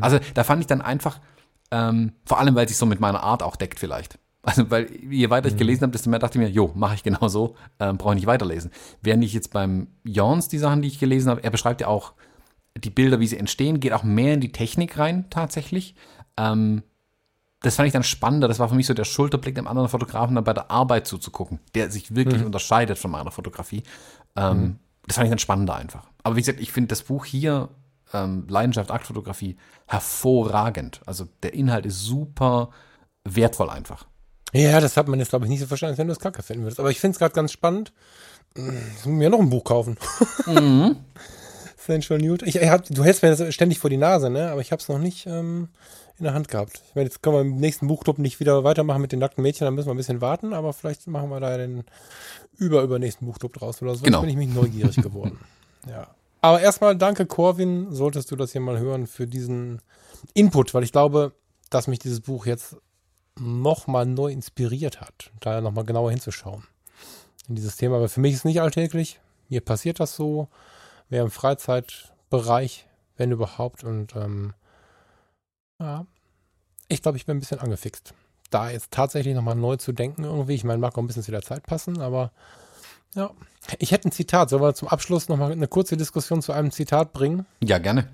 Also da fand ich dann einfach, ähm, vor allem weil es sich so mit meiner Art auch deckt vielleicht. Also weil je weiter ich gelesen habe, desto mehr dachte ich mir, jo, mache ich genau so, ähm, brauche ich nicht weiterlesen. Während ich jetzt beim Jorns die Sachen, die ich gelesen habe, er beschreibt ja auch die Bilder, wie sie entstehen, geht auch mehr in die Technik rein tatsächlich. Ähm, das fand ich dann spannender. Das war für mich so der Schulterblick dem anderen Fotografen dann bei der Arbeit zuzugucken, der sich wirklich mhm. unterscheidet von meiner Fotografie. Ähm, mhm. Das fand ich dann spannender einfach. Aber wie gesagt, ich finde das Buch hier, ähm, Leidenschaft, Aktfotografie, hervorragend. Also der Inhalt ist super wertvoll einfach. Ja, das hat man jetzt, glaube ich, nicht so verstanden, wenn du es kacke finden würdest. Aber ich finde es gerade ganz spannend. Ich muss mir noch ein Buch kaufen. Mhm. Sensual Nude. Ich, ich hab, du hältst mir das ständig vor die Nase, ne? Aber ich habe es noch nicht ähm, in der Hand gehabt. Ich meine, jetzt können wir im nächsten Buchclub nicht wieder weitermachen mit den nackten Mädchen, dann müssen wir ein bisschen warten, aber vielleicht machen wir da den über übernächsten Buchclub draus oder so. Genau. Bin ich mich neugierig geworden. ja. Aber erstmal danke, Corwin, solltest du das hier mal hören, für diesen Input, weil ich glaube, dass mich dieses Buch jetzt nochmal neu inspiriert hat, da nochmal genauer hinzuschauen in dieses Thema. Aber für mich ist es nicht alltäglich. Mir passiert das so, mehr im Freizeitbereich, wenn überhaupt. Und ähm, ja, ich glaube, ich bin ein bisschen angefixt. Da jetzt tatsächlich nochmal neu zu denken irgendwie. Ich meine, mag auch ein bisschen zu der Zeit passen, aber ja. Ich hätte ein Zitat. Sollen wir zum Abschluss nochmal eine kurze Diskussion zu einem Zitat bringen? Ja, gerne.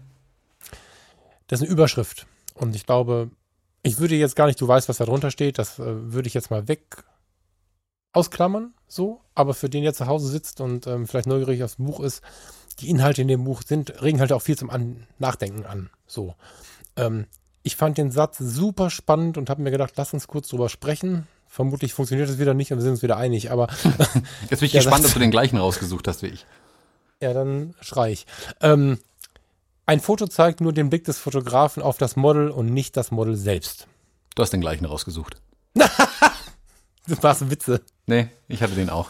Das ist eine Überschrift. Und ich glaube, ich würde jetzt gar nicht, du weißt, was da drunter steht, das äh, würde ich jetzt mal weg ausklammern, so. Aber für den, der zu Hause sitzt und ähm, vielleicht neugierig aufs Buch ist, die Inhalte in dem Buch sind, regen halt auch viel zum an Nachdenken an, so. Ähm, ich fand den Satz super spannend und habe mir gedacht, lass uns kurz drüber sprechen. Vermutlich funktioniert es wieder nicht und wir sind uns wieder einig, aber. Jetzt bin ich gespannt, ob du den gleichen rausgesucht hast wie ich. Ja, dann schrei ich. Ähm, ein Foto zeigt nur den Blick des Fotografen auf das Model und nicht das Model selbst. Du hast den gleichen rausgesucht. du machst Witze. Nee, ich hatte den auch.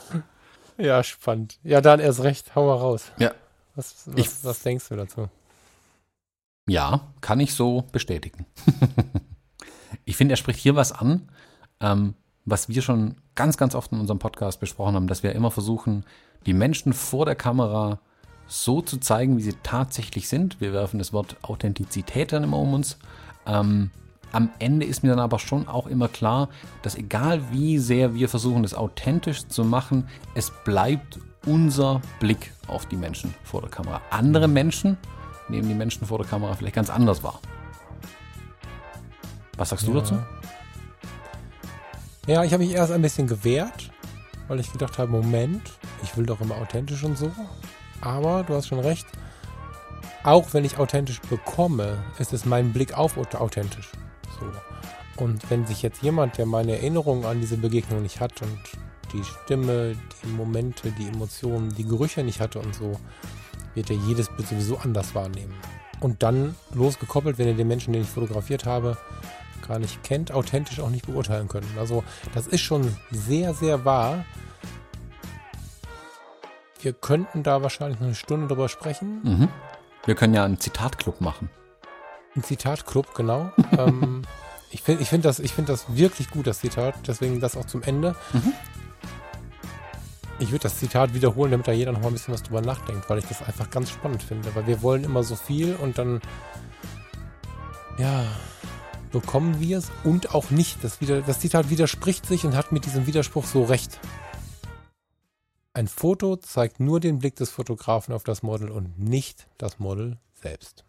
Ja, spannend. Ja, dann erst recht. Hau mal raus. Ja. Was, was, ich, was denkst du dazu? Ja, kann ich so bestätigen. ich finde, er spricht hier was an, ähm, was wir schon ganz, ganz oft in unserem Podcast besprochen haben, dass wir immer versuchen, die Menschen vor der Kamera so zu zeigen, wie sie tatsächlich sind. Wir werfen das Wort Authentizität dann immer um uns. Ähm, am Ende ist mir dann aber schon auch immer klar, dass egal wie sehr wir versuchen, das authentisch zu machen, es bleibt unser Blick auf die Menschen vor der Kamera. Andere Menschen nehmen die Menschen vor der Kamera vielleicht ganz anders wahr. Was sagst ja. du dazu? Ja, ich habe mich erst ein bisschen gewehrt, weil ich gedacht habe, Moment, ich will doch immer authentisch und so. Aber du hast schon recht. Auch wenn ich authentisch bekomme, ist es mein Blick auf authentisch. So. Und wenn sich jetzt jemand, der meine Erinnerungen an diese Begegnung nicht hat und die Stimme, die Momente, die Emotionen, die Gerüche nicht hatte und so, wird er jedes Bild sowieso anders wahrnehmen. Und dann losgekoppelt, wenn er den Menschen, den ich fotografiert habe, gar nicht kennt, authentisch auch nicht beurteilen können. Also das ist schon sehr, sehr wahr. Wir könnten da wahrscheinlich noch eine Stunde drüber sprechen. Mhm. Wir können ja einen Zitatclub machen. Ein Zitatclub, genau. ähm, ich finde ich find das, find das wirklich gut, das Zitat. Deswegen das auch zum Ende. Mhm. Ich würde das Zitat wiederholen, damit da jeder noch mal ein bisschen was drüber nachdenkt, weil ich das einfach ganz spannend finde. Weil wir wollen immer so viel und dann, ja, bekommen wir es und auch nicht. Das, wieder, das Zitat widerspricht sich und hat mit diesem Widerspruch so recht. Ein Foto zeigt nur den Blick des Fotografen auf das Model und nicht das Model selbst.